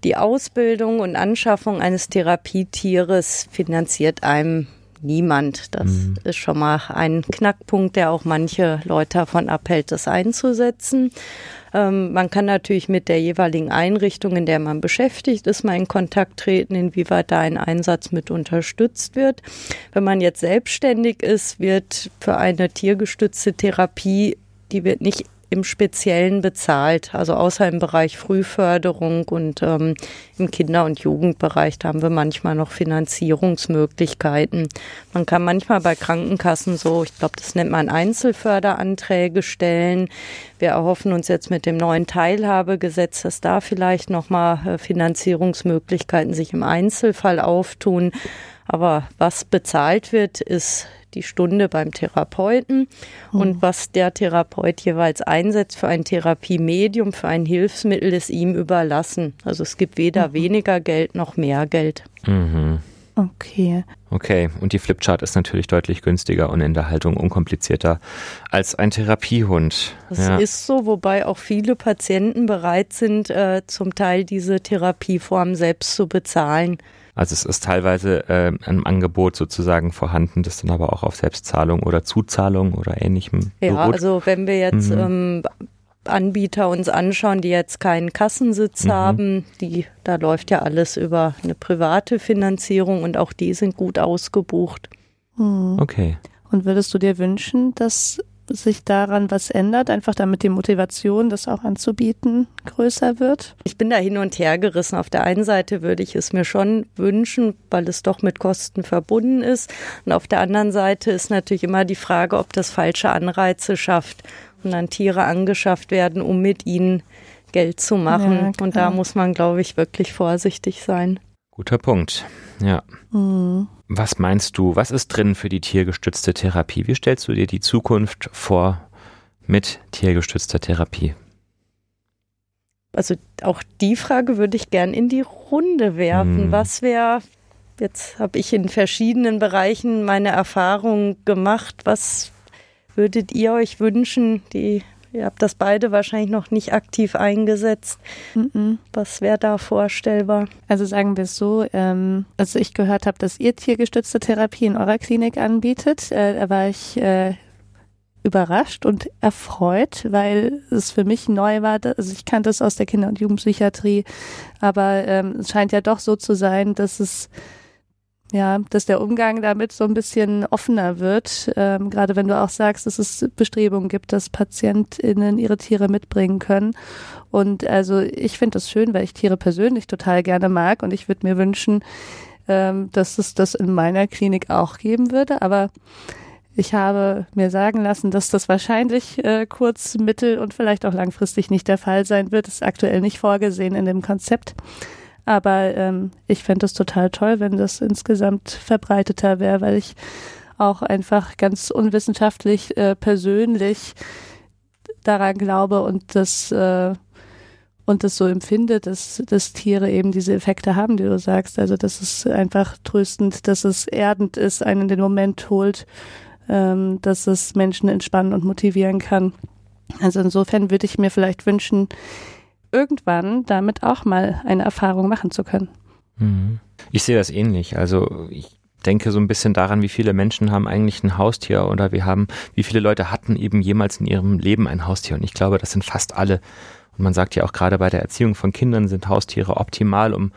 die Ausbildung und Anschaffung eines Therapietieres finanziert einem niemand. Das mhm. ist schon mal ein Knackpunkt, der auch manche Leute davon abhält, das einzusetzen. Ähm, man kann natürlich mit der jeweiligen Einrichtung, in der man beschäftigt ist, mal in Kontakt treten, inwieweit da ein Einsatz mit unterstützt wird. Wenn man jetzt selbstständig ist, wird für eine tiergestützte Therapie, die wird nicht im Speziellen bezahlt. Also außer im Bereich Frühförderung und ähm, im Kinder- und Jugendbereich, da haben wir manchmal noch Finanzierungsmöglichkeiten. Man kann manchmal bei Krankenkassen so, ich glaube, das nennt man Einzelförderanträge stellen. Wir erhoffen uns jetzt mit dem neuen Teilhabegesetz, dass da vielleicht nochmal äh, Finanzierungsmöglichkeiten sich im Einzelfall auftun. Aber was bezahlt wird, ist die Stunde beim Therapeuten mhm. und was der Therapeut jeweils einsetzt für ein Therapiemedium, für ein Hilfsmittel, ist ihm überlassen. Also es gibt weder mhm. weniger Geld noch mehr Geld. Mhm. Okay. Okay, und die Flipchart ist natürlich deutlich günstiger und in der Haltung unkomplizierter als ein Therapiehund. Das ja. ist so, wobei auch viele Patienten bereit sind, äh, zum Teil diese Therapieform selbst zu bezahlen. Also es ist teilweise äh, ein Angebot sozusagen vorhanden, das dann aber auch auf Selbstzahlung oder Zuzahlung oder ähnlichem Ja, beruht. also wenn wir jetzt mhm. ähm, Anbieter uns anschauen, die jetzt keinen Kassensitz mhm. haben, die, da läuft ja alles über eine private Finanzierung und auch die sind gut ausgebucht. Mhm. Okay. Und würdest du dir wünschen, dass sich daran was ändert, einfach damit die Motivation, das auch anzubieten, größer wird? Ich bin da hin und her gerissen. Auf der einen Seite würde ich es mir schon wünschen, weil es doch mit Kosten verbunden ist. Und auf der anderen Seite ist natürlich immer die Frage, ob das falsche Anreize schafft und dann Tiere angeschafft werden, um mit ihnen Geld zu machen. Ja, und da muss man, glaube ich, wirklich vorsichtig sein. Guter Punkt. Ja. Mhm. Was meinst du, was ist drin für die tiergestützte Therapie? Wie stellst du dir die Zukunft vor mit tiergestützter Therapie? Also auch die Frage würde ich gern in die Runde werfen. Hm. Was wäre, jetzt habe ich in verschiedenen Bereichen meine Erfahrungen gemacht, was würdet ihr euch wünschen, die Ihr habt das beide wahrscheinlich noch nicht aktiv eingesetzt. Mhm. Was wäre da vorstellbar? Also sagen wir es so, ähm, als ich gehört habe, dass ihr tiergestützte Therapie in eurer Klinik anbietet, äh, da war ich äh, überrascht und erfreut, weil es für mich neu war. Also ich kannte es aus der Kinder- und Jugendpsychiatrie, aber ähm, es scheint ja doch so zu sein, dass es ja, dass der Umgang damit so ein bisschen offener wird. Ähm, gerade wenn du auch sagst, dass es Bestrebungen gibt, dass PatientInnen ihre Tiere mitbringen können. Und also ich finde das schön, weil ich Tiere persönlich total gerne mag und ich würde mir wünschen, ähm, dass es das in meiner Klinik auch geben würde. Aber ich habe mir sagen lassen, dass das wahrscheinlich äh, kurz-, mittel- und vielleicht auch langfristig nicht der Fall sein wird. Das ist aktuell nicht vorgesehen in dem Konzept. Aber ähm, ich fände es total toll, wenn das insgesamt verbreiteter wäre, weil ich auch einfach ganz unwissenschaftlich äh, persönlich daran glaube und das äh, und das so empfinde, dass, dass Tiere eben diese Effekte haben, die du sagst. Also das ist einfach tröstend, dass es erdend ist, einen in den Moment holt, ähm, dass es Menschen entspannen und motivieren kann. Also insofern würde ich mir vielleicht wünschen, irgendwann damit auch mal eine Erfahrung machen zu können. Mhm. Ich sehe das ähnlich. Also ich denke so ein bisschen daran, wie viele Menschen haben eigentlich ein Haustier oder wir haben, wie viele Leute hatten eben jemals in ihrem Leben ein Haustier. Und ich glaube, das sind fast alle. Und man sagt ja auch gerade bei der Erziehung von Kindern sind Haustiere optimal, um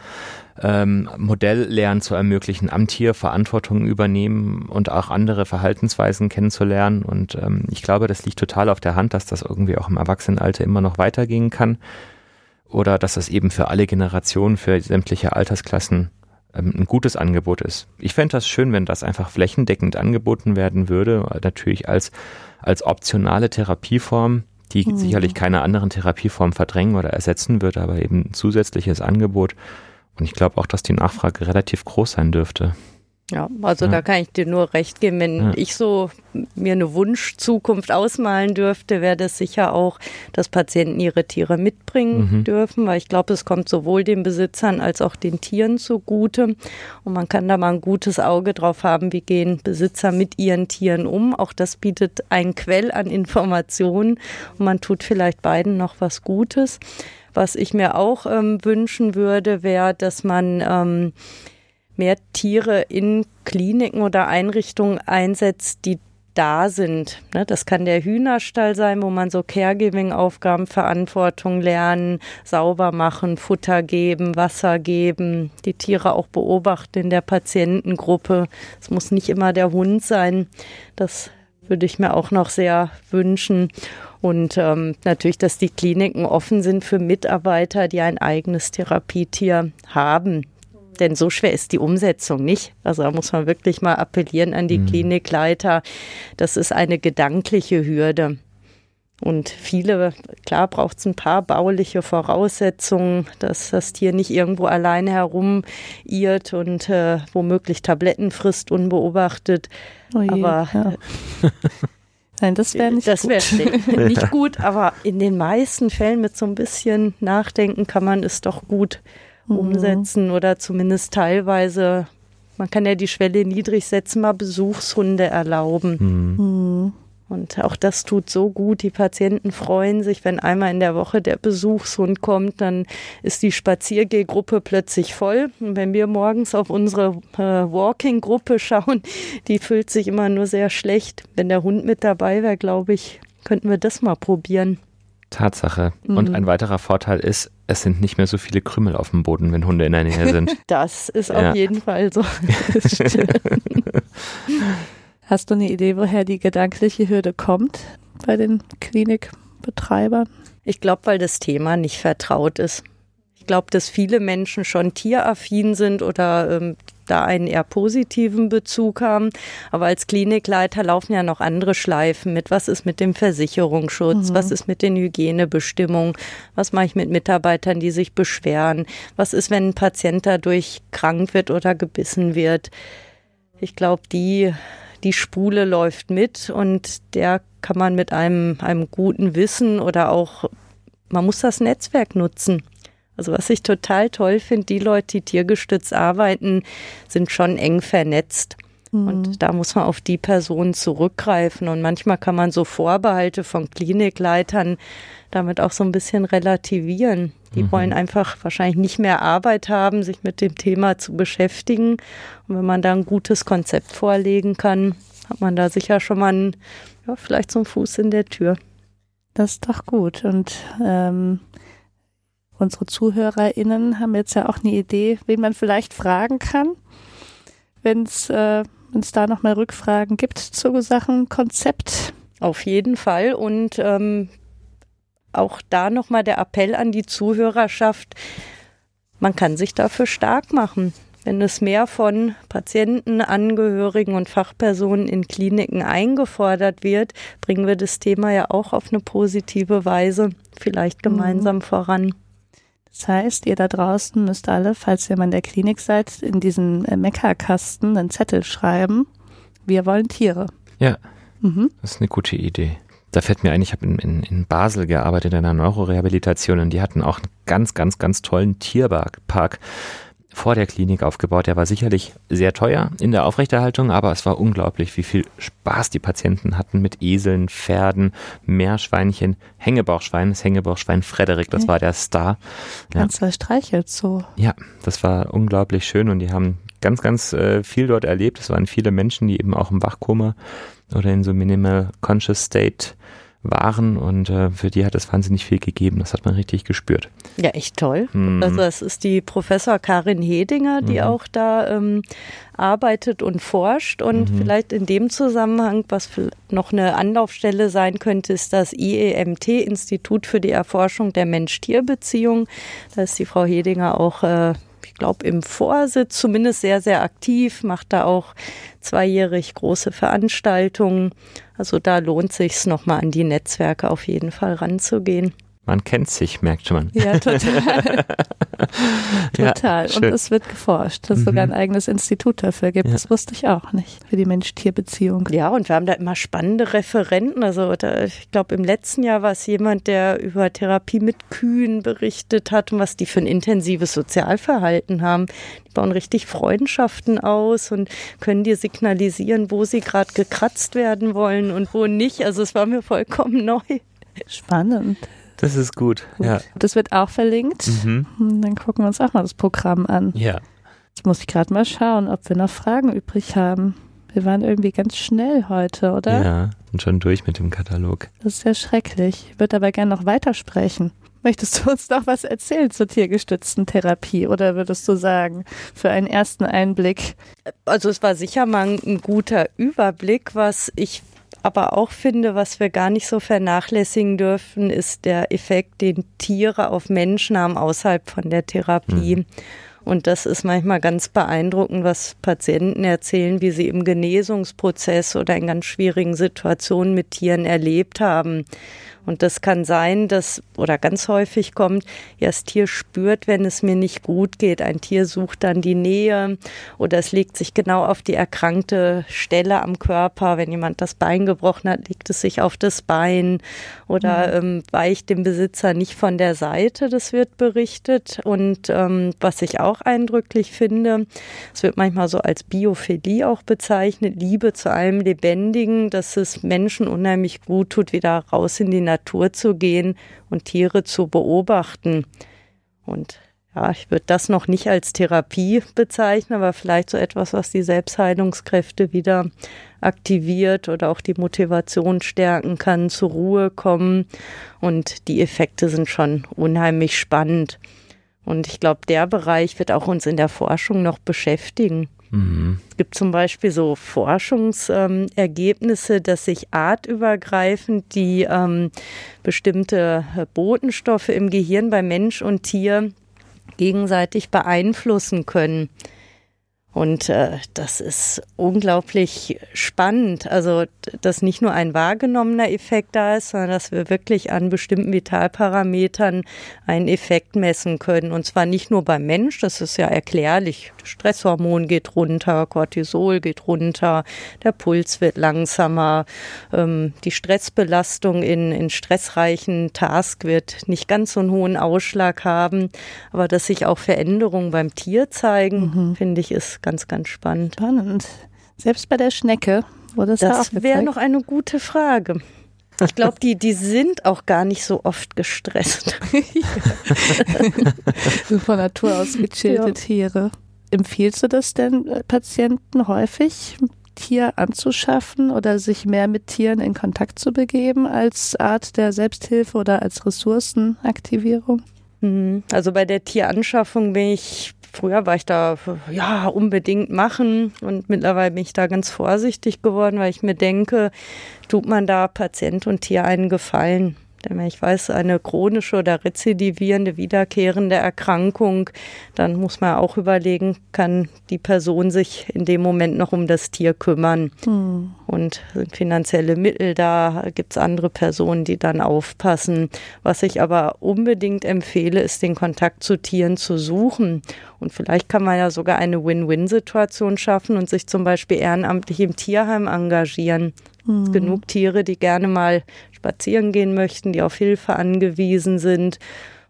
ähm, Modelllernen zu ermöglichen, am Tier Verantwortung übernehmen und auch andere Verhaltensweisen kennenzulernen. Und ähm, ich glaube, das liegt total auf der Hand, dass das irgendwie auch im Erwachsenenalter immer noch weitergehen kann. Oder dass das eben für alle Generationen, für sämtliche Altersklassen ähm, ein gutes Angebot ist. Ich fände das schön, wenn das einfach flächendeckend angeboten werden würde, natürlich als, als optionale Therapieform die mhm. sicherlich keine anderen Therapieformen verdrängen oder ersetzen wird, aber eben ein zusätzliches Angebot. Und ich glaube auch, dass die Nachfrage relativ groß sein dürfte. Ja, also ja. da kann ich dir nur recht geben. Wenn ja. ich so mir eine Wunschzukunft ausmalen dürfte, wäre das sicher auch, dass Patienten ihre Tiere mitbringen mhm. dürfen, weil ich glaube, es kommt sowohl den Besitzern als auch den Tieren zugute. Und man kann da mal ein gutes Auge drauf haben, wie gehen Besitzer mit ihren Tieren um. Auch das bietet einen Quell an Informationen und man tut vielleicht beiden noch was Gutes. Was ich mir auch ähm, wünschen würde, wäre, dass man ähm, mehr Tiere in Kliniken oder Einrichtungen einsetzt, die da sind. Ne, das kann der Hühnerstall sein, wo man so Caregiving-Aufgaben, Verantwortung lernen, sauber machen, Futter geben, Wasser geben, die Tiere auch beobachten in der Patientengruppe. Es muss nicht immer der Hund sein. Das würde ich mir auch noch sehr wünschen. Und ähm, natürlich, dass die Kliniken offen sind für Mitarbeiter, die ein eigenes Therapietier haben. Denn so schwer ist die Umsetzung nicht. Also da muss man wirklich mal appellieren an die mhm. Klinikleiter. Das ist eine gedankliche Hürde. Und viele, klar braucht es ein paar bauliche Voraussetzungen, dass das Tier nicht irgendwo alleine herumirrt und äh, womöglich Tabletten frisst unbeobachtet. Oh je, aber ja. Nein, das wäre nicht das wär gut. nicht gut, aber in den meisten Fällen mit so ein bisschen Nachdenken kann man es doch gut mhm. umsetzen oder zumindest teilweise, man kann ja die Schwelle niedrig setzen, mal Besuchshunde erlauben. Mhm. mhm. Und auch das tut so gut. Die Patienten freuen sich, wenn einmal in der Woche der Besuchshund kommt, dann ist die Spaziergehgruppe plötzlich voll. Und wenn wir morgens auf unsere äh, Walking-Gruppe schauen, die füllt sich immer nur sehr schlecht. Wenn der Hund mit dabei wäre, glaube ich, könnten wir das mal probieren. Tatsache. Mhm. Und ein weiterer Vorteil ist, es sind nicht mehr so viele Krümel auf dem Boden, wenn Hunde in der Nähe sind. Das ist ja. auf jeden Fall so. Hast du eine Idee, woher die gedankliche Hürde kommt bei den Klinikbetreibern? Ich glaube, weil das Thema nicht vertraut ist. Ich glaube, dass viele Menschen schon tieraffin sind oder ähm, da einen eher positiven Bezug haben. Aber als Klinikleiter laufen ja noch andere Schleifen mit. Was ist mit dem Versicherungsschutz? Mhm. Was ist mit den Hygienebestimmungen? Was mache ich mit Mitarbeitern, die sich beschweren? Was ist, wenn ein Patient dadurch krank wird oder gebissen wird? Ich glaube, die, die Spule läuft mit und der kann man mit einem, einem guten Wissen oder auch, man muss das Netzwerk nutzen. Also was ich total toll finde, die Leute, die tiergestützt arbeiten, sind schon eng vernetzt. Mhm. Und da muss man auf die Person zurückgreifen. Und manchmal kann man so Vorbehalte von Klinikleitern damit auch so ein bisschen relativieren. Die mhm. wollen einfach wahrscheinlich nicht mehr Arbeit haben, sich mit dem Thema zu beschäftigen. Und wenn man da ein gutes Konzept vorlegen kann, hat man da sicher schon mal einen, ja, vielleicht so einen Fuß in der Tür. Das ist doch gut. Und ähm, unsere ZuhörerInnen haben jetzt ja auch eine Idee, wen man vielleicht fragen kann, wenn es äh, da nochmal Rückfragen gibt zu Sachen Konzept. Auf jeden Fall. Und ähm, auch da nochmal der Appell an die Zuhörerschaft, man kann sich dafür stark machen. Wenn es mehr von Patienten, Angehörigen und Fachpersonen in Kliniken eingefordert wird, bringen wir das Thema ja auch auf eine positive Weise vielleicht mhm. gemeinsam mhm. voran. Das heißt, ihr da draußen müsst alle, falls ihr mal in der Klinik seid, in diesen äh, Meckerkasten einen Zettel schreiben. Wir wollen Tiere. Ja, mhm. das ist eine gute Idee. Da fällt mir ein, ich habe in, in, in Basel gearbeitet, in einer Neurorehabilitation und die hatten auch einen ganz, ganz, ganz tollen Tierpark vor der Klinik aufgebaut. Der war sicherlich sehr teuer in der Aufrechterhaltung, aber es war unglaublich, wie viel Spaß die Patienten hatten mit Eseln, Pferden, Meerschweinchen, Hängebauchschwein, das Hängebauchschwein Frederik, das war der Star. Ganz ja. streichelt so. Ja, das war unglaublich schön und die haben ganz, ganz äh, viel dort erlebt. Es waren viele Menschen, die eben auch im Wachkoma oder in so Minimal Conscious State waren und äh, für die hat es wahnsinnig viel gegeben. Das hat man richtig gespürt. Ja, echt toll. Mhm. Also das ist die Professor Karin Hedinger, die mhm. auch da ähm, arbeitet und forscht und mhm. vielleicht in dem Zusammenhang, was noch eine Anlaufstelle sein könnte, ist das IEMT, Institut für die Erforschung der Mensch-Tier-Beziehung. Da ist die Frau Hedinger auch äh, ich glaube, im Vorsitz zumindest sehr, sehr aktiv, macht da auch zweijährig große Veranstaltungen. Also da lohnt sich nochmal an die Netzwerke auf jeden Fall ranzugehen. Man kennt sich, merkt man. Ja, total. total. Ja, und es wird geforscht, dass es mhm. sogar ein eigenes Institut dafür gibt. Ja. Das wusste ich auch nicht, für die Mensch-Tier-Beziehung. Ja, und wir haben da immer spannende Referenten. Also da, ich glaube, im letzten Jahr war es jemand, der über Therapie mit Kühen berichtet hat und was die für ein intensives Sozialverhalten haben. Die bauen richtig Freundschaften aus und können dir signalisieren, wo sie gerade gekratzt werden wollen und wo nicht. Also es war mir vollkommen neu. Spannend. Das ist gut. gut. Ja. Das wird auch verlinkt. Mhm. Dann gucken wir uns auch mal das Programm an. Ja. Jetzt muss ich gerade mal schauen, ob wir noch Fragen übrig haben. Wir waren irgendwie ganz schnell heute, oder? Ja, und schon durch mit dem Katalog. Das ist ja schrecklich. Ich würde aber gerne noch weitersprechen. Möchtest du uns noch was erzählen zur tiergestützten Therapie oder würdest du sagen, für einen ersten Einblick? Also es war sicher mal ein guter Überblick, was ich aber auch finde, was wir gar nicht so vernachlässigen dürfen, ist der Effekt, den Tiere auf Menschen haben außerhalb von der Therapie. Mhm. Und das ist manchmal ganz beeindruckend, was Patienten erzählen, wie sie im Genesungsprozess oder in ganz schwierigen Situationen mit Tieren erlebt haben. Und das kann sein, dass, oder ganz häufig kommt, ja, das Tier spürt, wenn es mir nicht gut geht. Ein Tier sucht dann die Nähe oder es legt sich genau auf die erkrankte Stelle am Körper. Wenn jemand das Bein gebrochen hat, legt es sich auf das Bein oder mhm. ähm, weicht dem Besitzer nicht von der Seite. Das wird berichtet. Und ähm, was ich auch eindrücklich finde, es wird manchmal so als Biophilie auch bezeichnet, Liebe zu allem Lebendigen, dass es Menschen unheimlich gut tut, wieder raus in die Natur Natur zu gehen und Tiere zu beobachten. Und ja, ich würde das noch nicht als Therapie bezeichnen, aber vielleicht so etwas, was die Selbstheilungskräfte wieder aktiviert oder auch die Motivation stärken kann, zur Ruhe kommen. Und die Effekte sind schon unheimlich spannend. Und ich glaube, der Bereich wird auch uns in der Forschung noch beschäftigen. Es gibt zum Beispiel so Forschungsergebnisse, dass sich artübergreifend die ähm, bestimmte Botenstoffe im Gehirn bei Mensch und Tier gegenseitig beeinflussen können. Und äh, das ist unglaublich spannend. Also, dass nicht nur ein wahrgenommener Effekt da ist, sondern dass wir wirklich an bestimmten Vitalparametern einen Effekt messen können. Und zwar nicht nur beim Mensch, das ist ja erklärlich. Stresshormon geht runter, Cortisol geht runter, der Puls wird langsamer, ähm, die Stressbelastung in, in stressreichen Task wird nicht ganz so einen hohen Ausschlag haben. Aber dass sich auch Veränderungen beim Tier zeigen, mhm. finde ich, ist ganz, ganz spannend. Spannend. Selbst bei der Schnecke wurde es Das wäre noch eine gute Frage. Ich glaube, die, die sind auch gar nicht so oft gestresst. sind von Natur aus gechillte ja. Tiere. Empfiehlst du das denn äh, Patienten häufig, Tier anzuschaffen oder sich mehr mit Tieren in Kontakt zu begeben als Art der Selbsthilfe oder als Ressourcenaktivierung? Mhm. Also bei der Tieranschaffung bin ich Früher war ich da, ja, unbedingt machen und mittlerweile bin ich da ganz vorsichtig geworden, weil ich mir denke, tut man da Patient und Tier einen Gefallen. Denn wenn ich weiß, eine chronische oder rezidivierende, wiederkehrende Erkrankung, dann muss man auch überlegen, kann die Person sich in dem Moment noch um das Tier kümmern? Hm. Und sind finanzielle Mittel da? Gibt es andere Personen, die dann aufpassen? Was ich aber unbedingt empfehle, ist den Kontakt zu Tieren zu suchen. Und vielleicht kann man ja sogar eine Win-Win-Situation schaffen und sich zum Beispiel ehrenamtlich im Tierheim engagieren. Mhm. Genug Tiere, die gerne mal spazieren gehen möchten, die auf Hilfe angewiesen sind.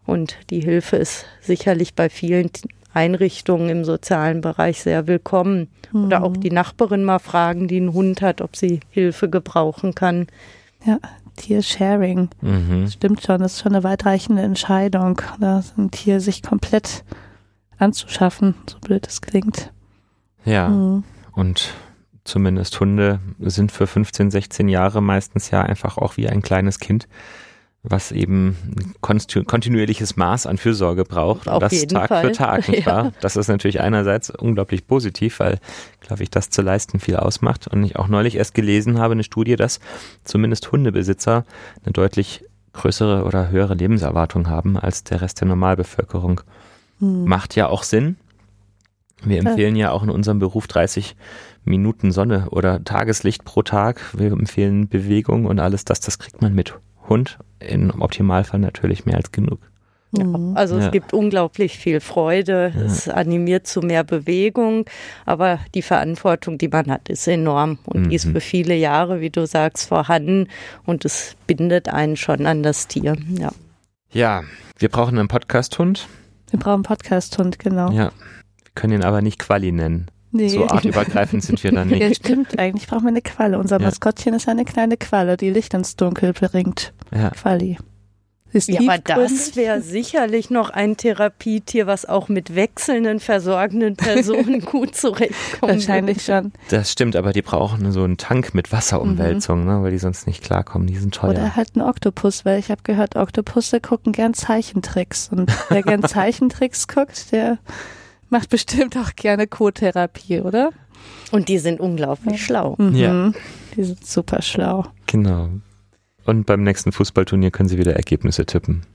Und die Hilfe ist sicherlich bei vielen Einrichtungen im sozialen Bereich sehr willkommen. Mhm. Oder auch die Nachbarin mal fragen, die einen Hund hat, ob sie Hilfe gebrauchen kann. Ja, Tiersharing. Mhm. Stimmt schon, das ist schon eine weitreichende Entscheidung, das ein Tier sich komplett anzuschaffen, so blöd es klingt. Ja, mhm. und zumindest Hunde sind für 15, 16 Jahre meistens ja einfach auch wie ein kleines Kind, was eben kontinuierliches Maß an Fürsorge braucht. Auf das Tag Fall. für Tag, nicht ja. wahr? Das ist natürlich einerseits unglaublich positiv, weil, glaube ich, das zu leisten viel ausmacht. Und ich auch neulich erst gelesen habe, eine Studie, dass zumindest Hundebesitzer eine deutlich größere oder höhere Lebenserwartung haben als der Rest der Normalbevölkerung. Hm. Macht ja auch Sinn. Wir empfehlen ja auch in unserem Beruf 30 Minuten Sonne oder Tageslicht pro Tag. Wir empfehlen Bewegung und alles das, das kriegt man mit Hund. Im Optimalfall natürlich mehr als genug. Ja, mhm. also ja. es gibt unglaublich viel Freude, ja. es animiert zu mehr Bewegung, aber die Verantwortung, die man hat, ist enorm und mhm. die ist mhm. für viele Jahre, wie du sagst, vorhanden und es bindet einen schon an das Tier. Ja, ja wir brauchen einen Podcast-Hund. Wir brauchen einen Podcast-Hund, genau. Ja, wir können ihn aber nicht Quali nennen. Nee. So artübergreifend sind wir dann nicht. Ja, stimmt, eigentlich brauchen wir eine Qualle. Unser ja. Maskottchen ist eine kleine Qualle, die Licht ins Dunkel bringt. Ja. Quali. ja, aber das wäre sicherlich noch ein Therapietier, was auch mit wechselnden, versorgenden Personen gut zurechtkommt. Wahrscheinlich schon. Das stimmt, aber die brauchen so einen Tank mit Wasserumwälzung, mhm. ne, weil die sonst nicht klarkommen. Die sind teuer. Oder halt ein Oktopus, weil ich habe gehört, Oktopusse gucken gern Zeichentricks. Und wer gern Zeichentricks guckt, der macht bestimmt auch gerne Co-Therapie, oder? Und die sind unglaublich ja. schlau. Mhm. Ja. Die sind super schlau. Genau. Und beim nächsten Fußballturnier können sie wieder Ergebnisse tippen.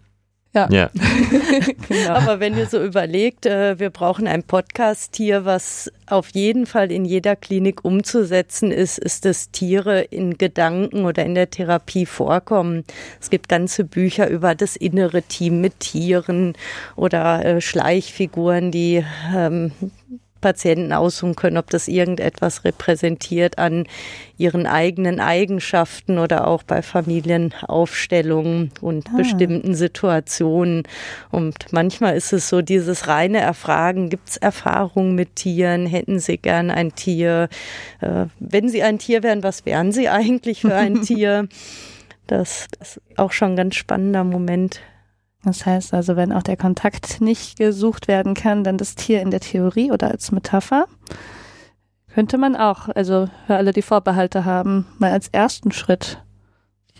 Ja. ja. genau. Aber wenn ihr so überlegt, äh, wir brauchen ein Podcast-Tier, was auf jeden Fall in jeder Klinik umzusetzen ist, ist, dass Tiere in Gedanken oder in der Therapie vorkommen. Es gibt ganze Bücher über das innere Team mit Tieren oder äh, Schleichfiguren, die ähm, Patienten aussuchen können, ob das irgendetwas repräsentiert an ihren eigenen Eigenschaften oder auch bei Familienaufstellungen und ah. bestimmten Situationen. Und manchmal ist es so dieses reine Erfragen, gibt es Erfahrungen mit Tieren, hätten Sie gern ein Tier? Äh, wenn Sie ein Tier wären, was wären Sie eigentlich für ein Tier? Das ist auch schon ein ganz spannender Moment. Das heißt also, wenn auch der Kontakt nicht gesucht werden kann, dann das Tier in der Theorie oder als Metapher. Könnte man auch, also für alle, die Vorbehalte haben, mal als ersten Schritt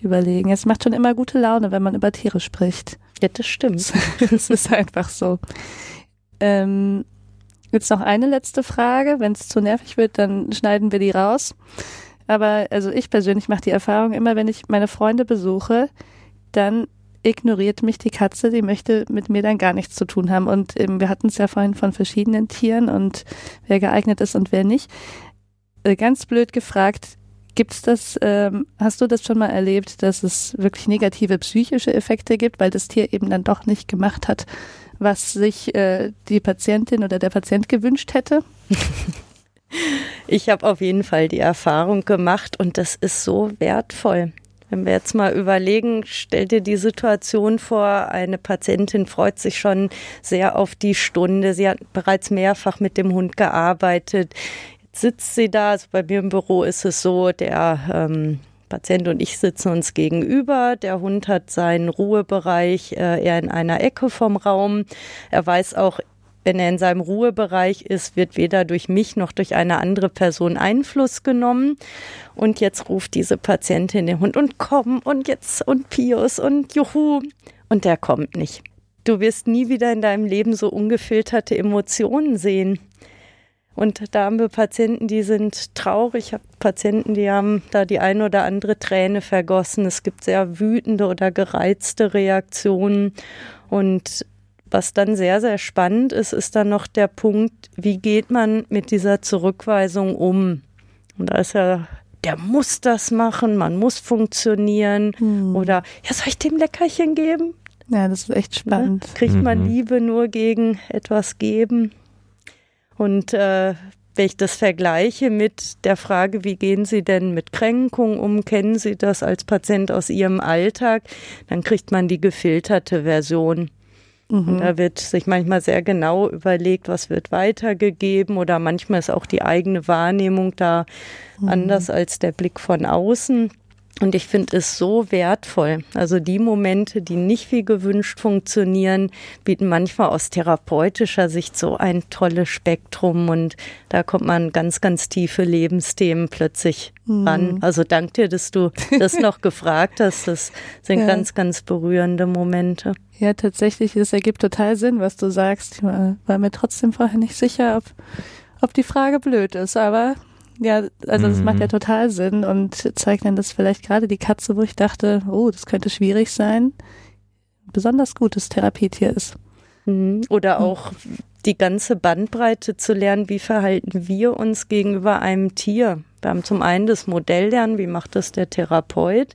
überlegen. Es macht schon immer gute Laune, wenn man über Tiere spricht. Ja, das stimmt. das ist einfach so. Ähm, jetzt noch eine letzte Frage. Wenn es zu nervig wird, dann schneiden wir die raus. Aber also ich persönlich mache die Erfahrung immer, wenn ich meine Freunde besuche, dann ignoriert mich die Katze, die möchte mit mir dann gar nichts zu tun haben. Und ähm, wir hatten es ja vorhin von verschiedenen Tieren und wer geeignet ist und wer nicht. Äh, ganz blöd gefragt, gibt's das, ähm, hast du das schon mal erlebt, dass es wirklich negative psychische Effekte gibt, weil das Tier eben dann doch nicht gemacht hat, was sich äh, die Patientin oder der Patient gewünscht hätte? Ich habe auf jeden Fall die Erfahrung gemacht und das ist so wertvoll. Wenn wir jetzt mal überlegen, stell dir die Situation vor, eine Patientin freut sich schon sehr auf die Stunde. Sie hat bereits mehrfach mit dem Hund gearbeitet. Jetzt sitzt sie da, also bei mir im Büro ist es so, der ähm, Patient und ich sitzen uns gegenüber. Der Hund hat seinen Ruhebereich äh, eher in einer Ecke vom Raum. Er weiß auch, wenn er in seinem Ruhebereich ist, wird weder durch mich noch durch eine andere Person Einfluss genommen. Und jetzt ruft diese Patientin den Hund und komm und jetzt und Pius und Juhu. Und der kommt nicht. Du wirst nie wieder in deinem Leben so ungefilterte Emotionen sehen. Und da haben wir Patienten, die sind traurig. Ich habe Patienten, die haben da die eine oder andere Träne vergossen. Es gibt sehr wütende oder gereizte Reaktionen. Und was dann sehr, sehr spannend ist, ist dann noch der Punkt, wie geht man mit dieser Zurückweisung um? Und da ist ja, der muss das machen, man muss funktionieren. Hm. Oder, ja, soll ich dem Leckerchen geben? Ja, das ist echt spannend. Ja, kriegt man mhm. Liebe nur gegen etwas geben? Und äh, wenn ich das vergleiche mit der Frage, wie gehen Sie denn mit Kränkung um, kennen Sie das als Patient aus Ihrem Alltag, dann kriegt man die gefilterte Version. Mhm. Und da wird sich manchmal sehr genau überlegt, was wird weitergegeben oder manchmal ist auch die eigene Wahrnehmung da mhm. anders als der Blick von außen. Und ich finde es so wertvoll. Also die Momente, die nicht wie gewünscht funktionieren, bieten manchmal aus therapeutischer Sicht so ein tolles Spektrum und da kommt man ganz, ganz tiefe Lebensthemen plötzlich mhm. ran. Also dank dir, dass du das noch gefragt hast. Das sind ja. ganz, ganz berührende Momente. Ja, tatsächlich, das ergibt total Sinn, was du sagst. Ich war, war mir trotzdem vorher nicht sicher, ob, ob die Frage blöd ist, aber ja, also das macht ja mhm. total Sinn und zeigt dann, dass vielleicht gerade die Katze, wo ich dachte, oh, das könnte schwierig sein, besonders gutes Therapietier ist. Mhm. Oder auch die ganze Bandbreite zu lernen, wie verhalten wir uns gegenüber einem Tier. Wir haben zum einen das Modell lernen, wie macht das der Therapeut,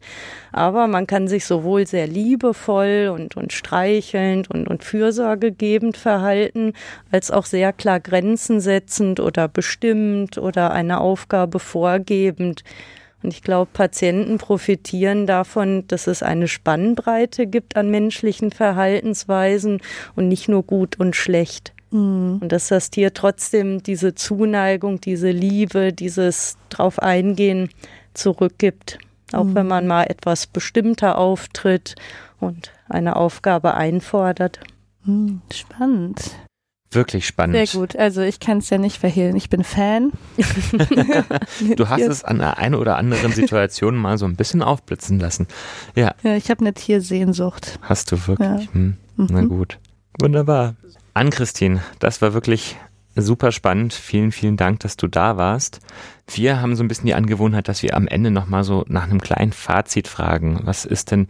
aber man kann sich sowohl sehr liebevoll und, und streichelnd und, und fürsorgegebend verhalten, als auch sehr klar Grenzen setzend oder bestimmend oder eine Aufgabe vorgebend. Und ich glaube, Patienten profitieren davon, dass es eine Spannbreite gibt an menschlichen Verhaltensweisen und nicht nur gut und schlecht. Mhm. Und dass das Tier trotzdem diese Zuneigung, diese Liebe, dieses drauf eingehen zurückgibt. Auch mhm. wenn man mal etwas bestimmter auftritt und eine Aufgabe einfordert. Mhm. Spannend. Wirklich spannend. Sehr gut. Also ich kann es ja nicht verhehlen. Ich bin Fan. du hast es an der einen oder anderen Situation mal so ein bisschen aufblitzen lassen. Ja. Ja, ich habe eine Tiersehnsucht. Hast du wirklich? Ja. Hm. Mhm. Na gut. Wunderbar. An Christine, das war wirklich super spannend. Vielen, vielen Dank, dass du da warst. Wir haben so ein bisschen die Angewohnheit, dass wir am Ende nochmal so nach einem kleinen Fazit fragen. Was ist denn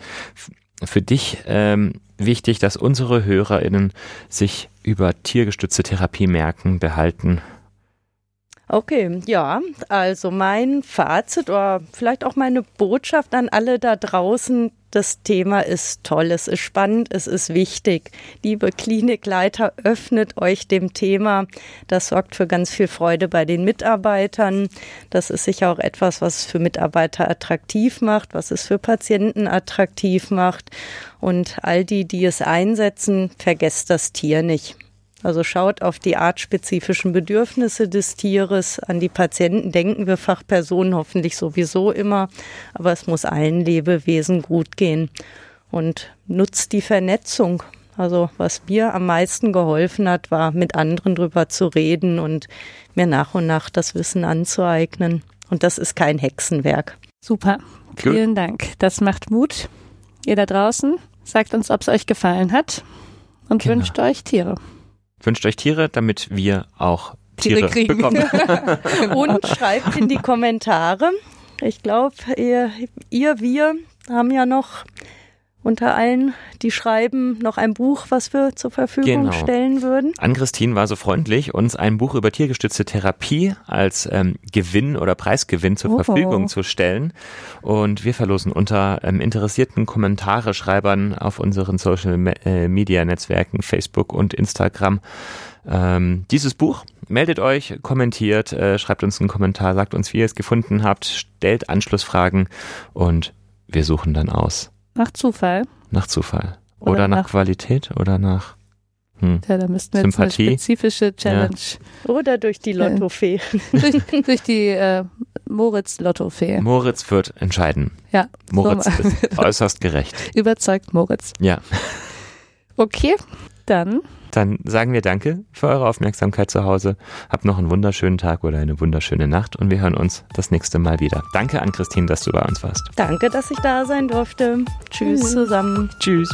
für dich ähm, wichtig, dass unsere HörerInnen sich über tiergestützte Therapie merken, behalten? Okay, ja, also mein Fazit oder vielleicht auch meine Botschaft an alle da draußen, das Thema ist toll, es ist spannend, es ist wichtig. Liebe Klinikleiter, öffnet euch dem Thema. Das sorgt für ganz viel Freude bei den Mitarbeitern. Das ist sicher auch etwas, was es für Mitarbeiter attraktiv macht, was es für Patienten attraktiv macht. Und all die, die es einsetzen, vergesst das Tier nicht. Also schaut auf die artspezifischen Bedürfnisse des Tieres. An die Patienten denken wir Fachpersonen hoffentlich sowieso immer, aber es muss allen Lebewesen gut gehen. Und nutzt die Vernetzung. Also was mir am meisten geholfen hat, war mit anderen drüber zu reden und mir nach und nach das Wissen anzueignen. Und das ist kein Hexenwerk. Super. Vielen Dank. Das macht Mut. Ihr da draußen, sagt uns, ob es euch gefallen hat und genau. wünscht euch Tiere. Wünscht euch Tiere, damit wir auch Tiere, Tiere bekommen. Und schreibt in die Kommentare. Ich glaube, ihr, ihr, wir haben ja noch unter allen, die schreiben, noch ein Buch, was wir zur Verfügung genau. stellen würden. Ann-Christine war so freundlich, uns ein Buch über tiergestützte Therapie als ähm, Gewinn oder Preisgewinn zur oh. Verfügung zu stellen. Und wir verlosen unter ähm, interessierten Kommentare Schreibern auf unseren Social äh, Media Netzwerken, Facebook und Instagram. Ähm, dieses Buch. Meldet euch, kommentiert, äh, schreibt uns einen Kommentar, sagt uns, wie ihr es gefunden habt, stellt Anschlussfragen und wir suchen dann aus. Nach Zufall. Nach Zufall. Oder, oder nach, nach, Qualität oder nach hm. Ja, da müssten wir Sympathie. jetzt eine spezifische Challenge. Ja. Oder durch die Lottofee. durch, durch die äh, Moritz-Lottofee. Moritz wird entscheiden. Ja. Moritz so ist äußerst gerecht. Überzeugt Moritz. Ja. Okay. Dann. Dann sagen wir Danke für eure Aufmerksamkeit zu Hause. Habt noch einen wunderschönen Tag oder eine wunderschöne Nacht und wir hören uns das nächste Mal wieder. Danke an Christine, dass du bei uns warst. Danke, dass ich da sein durfte. Tschüss mhm. zusammen. Tschüss.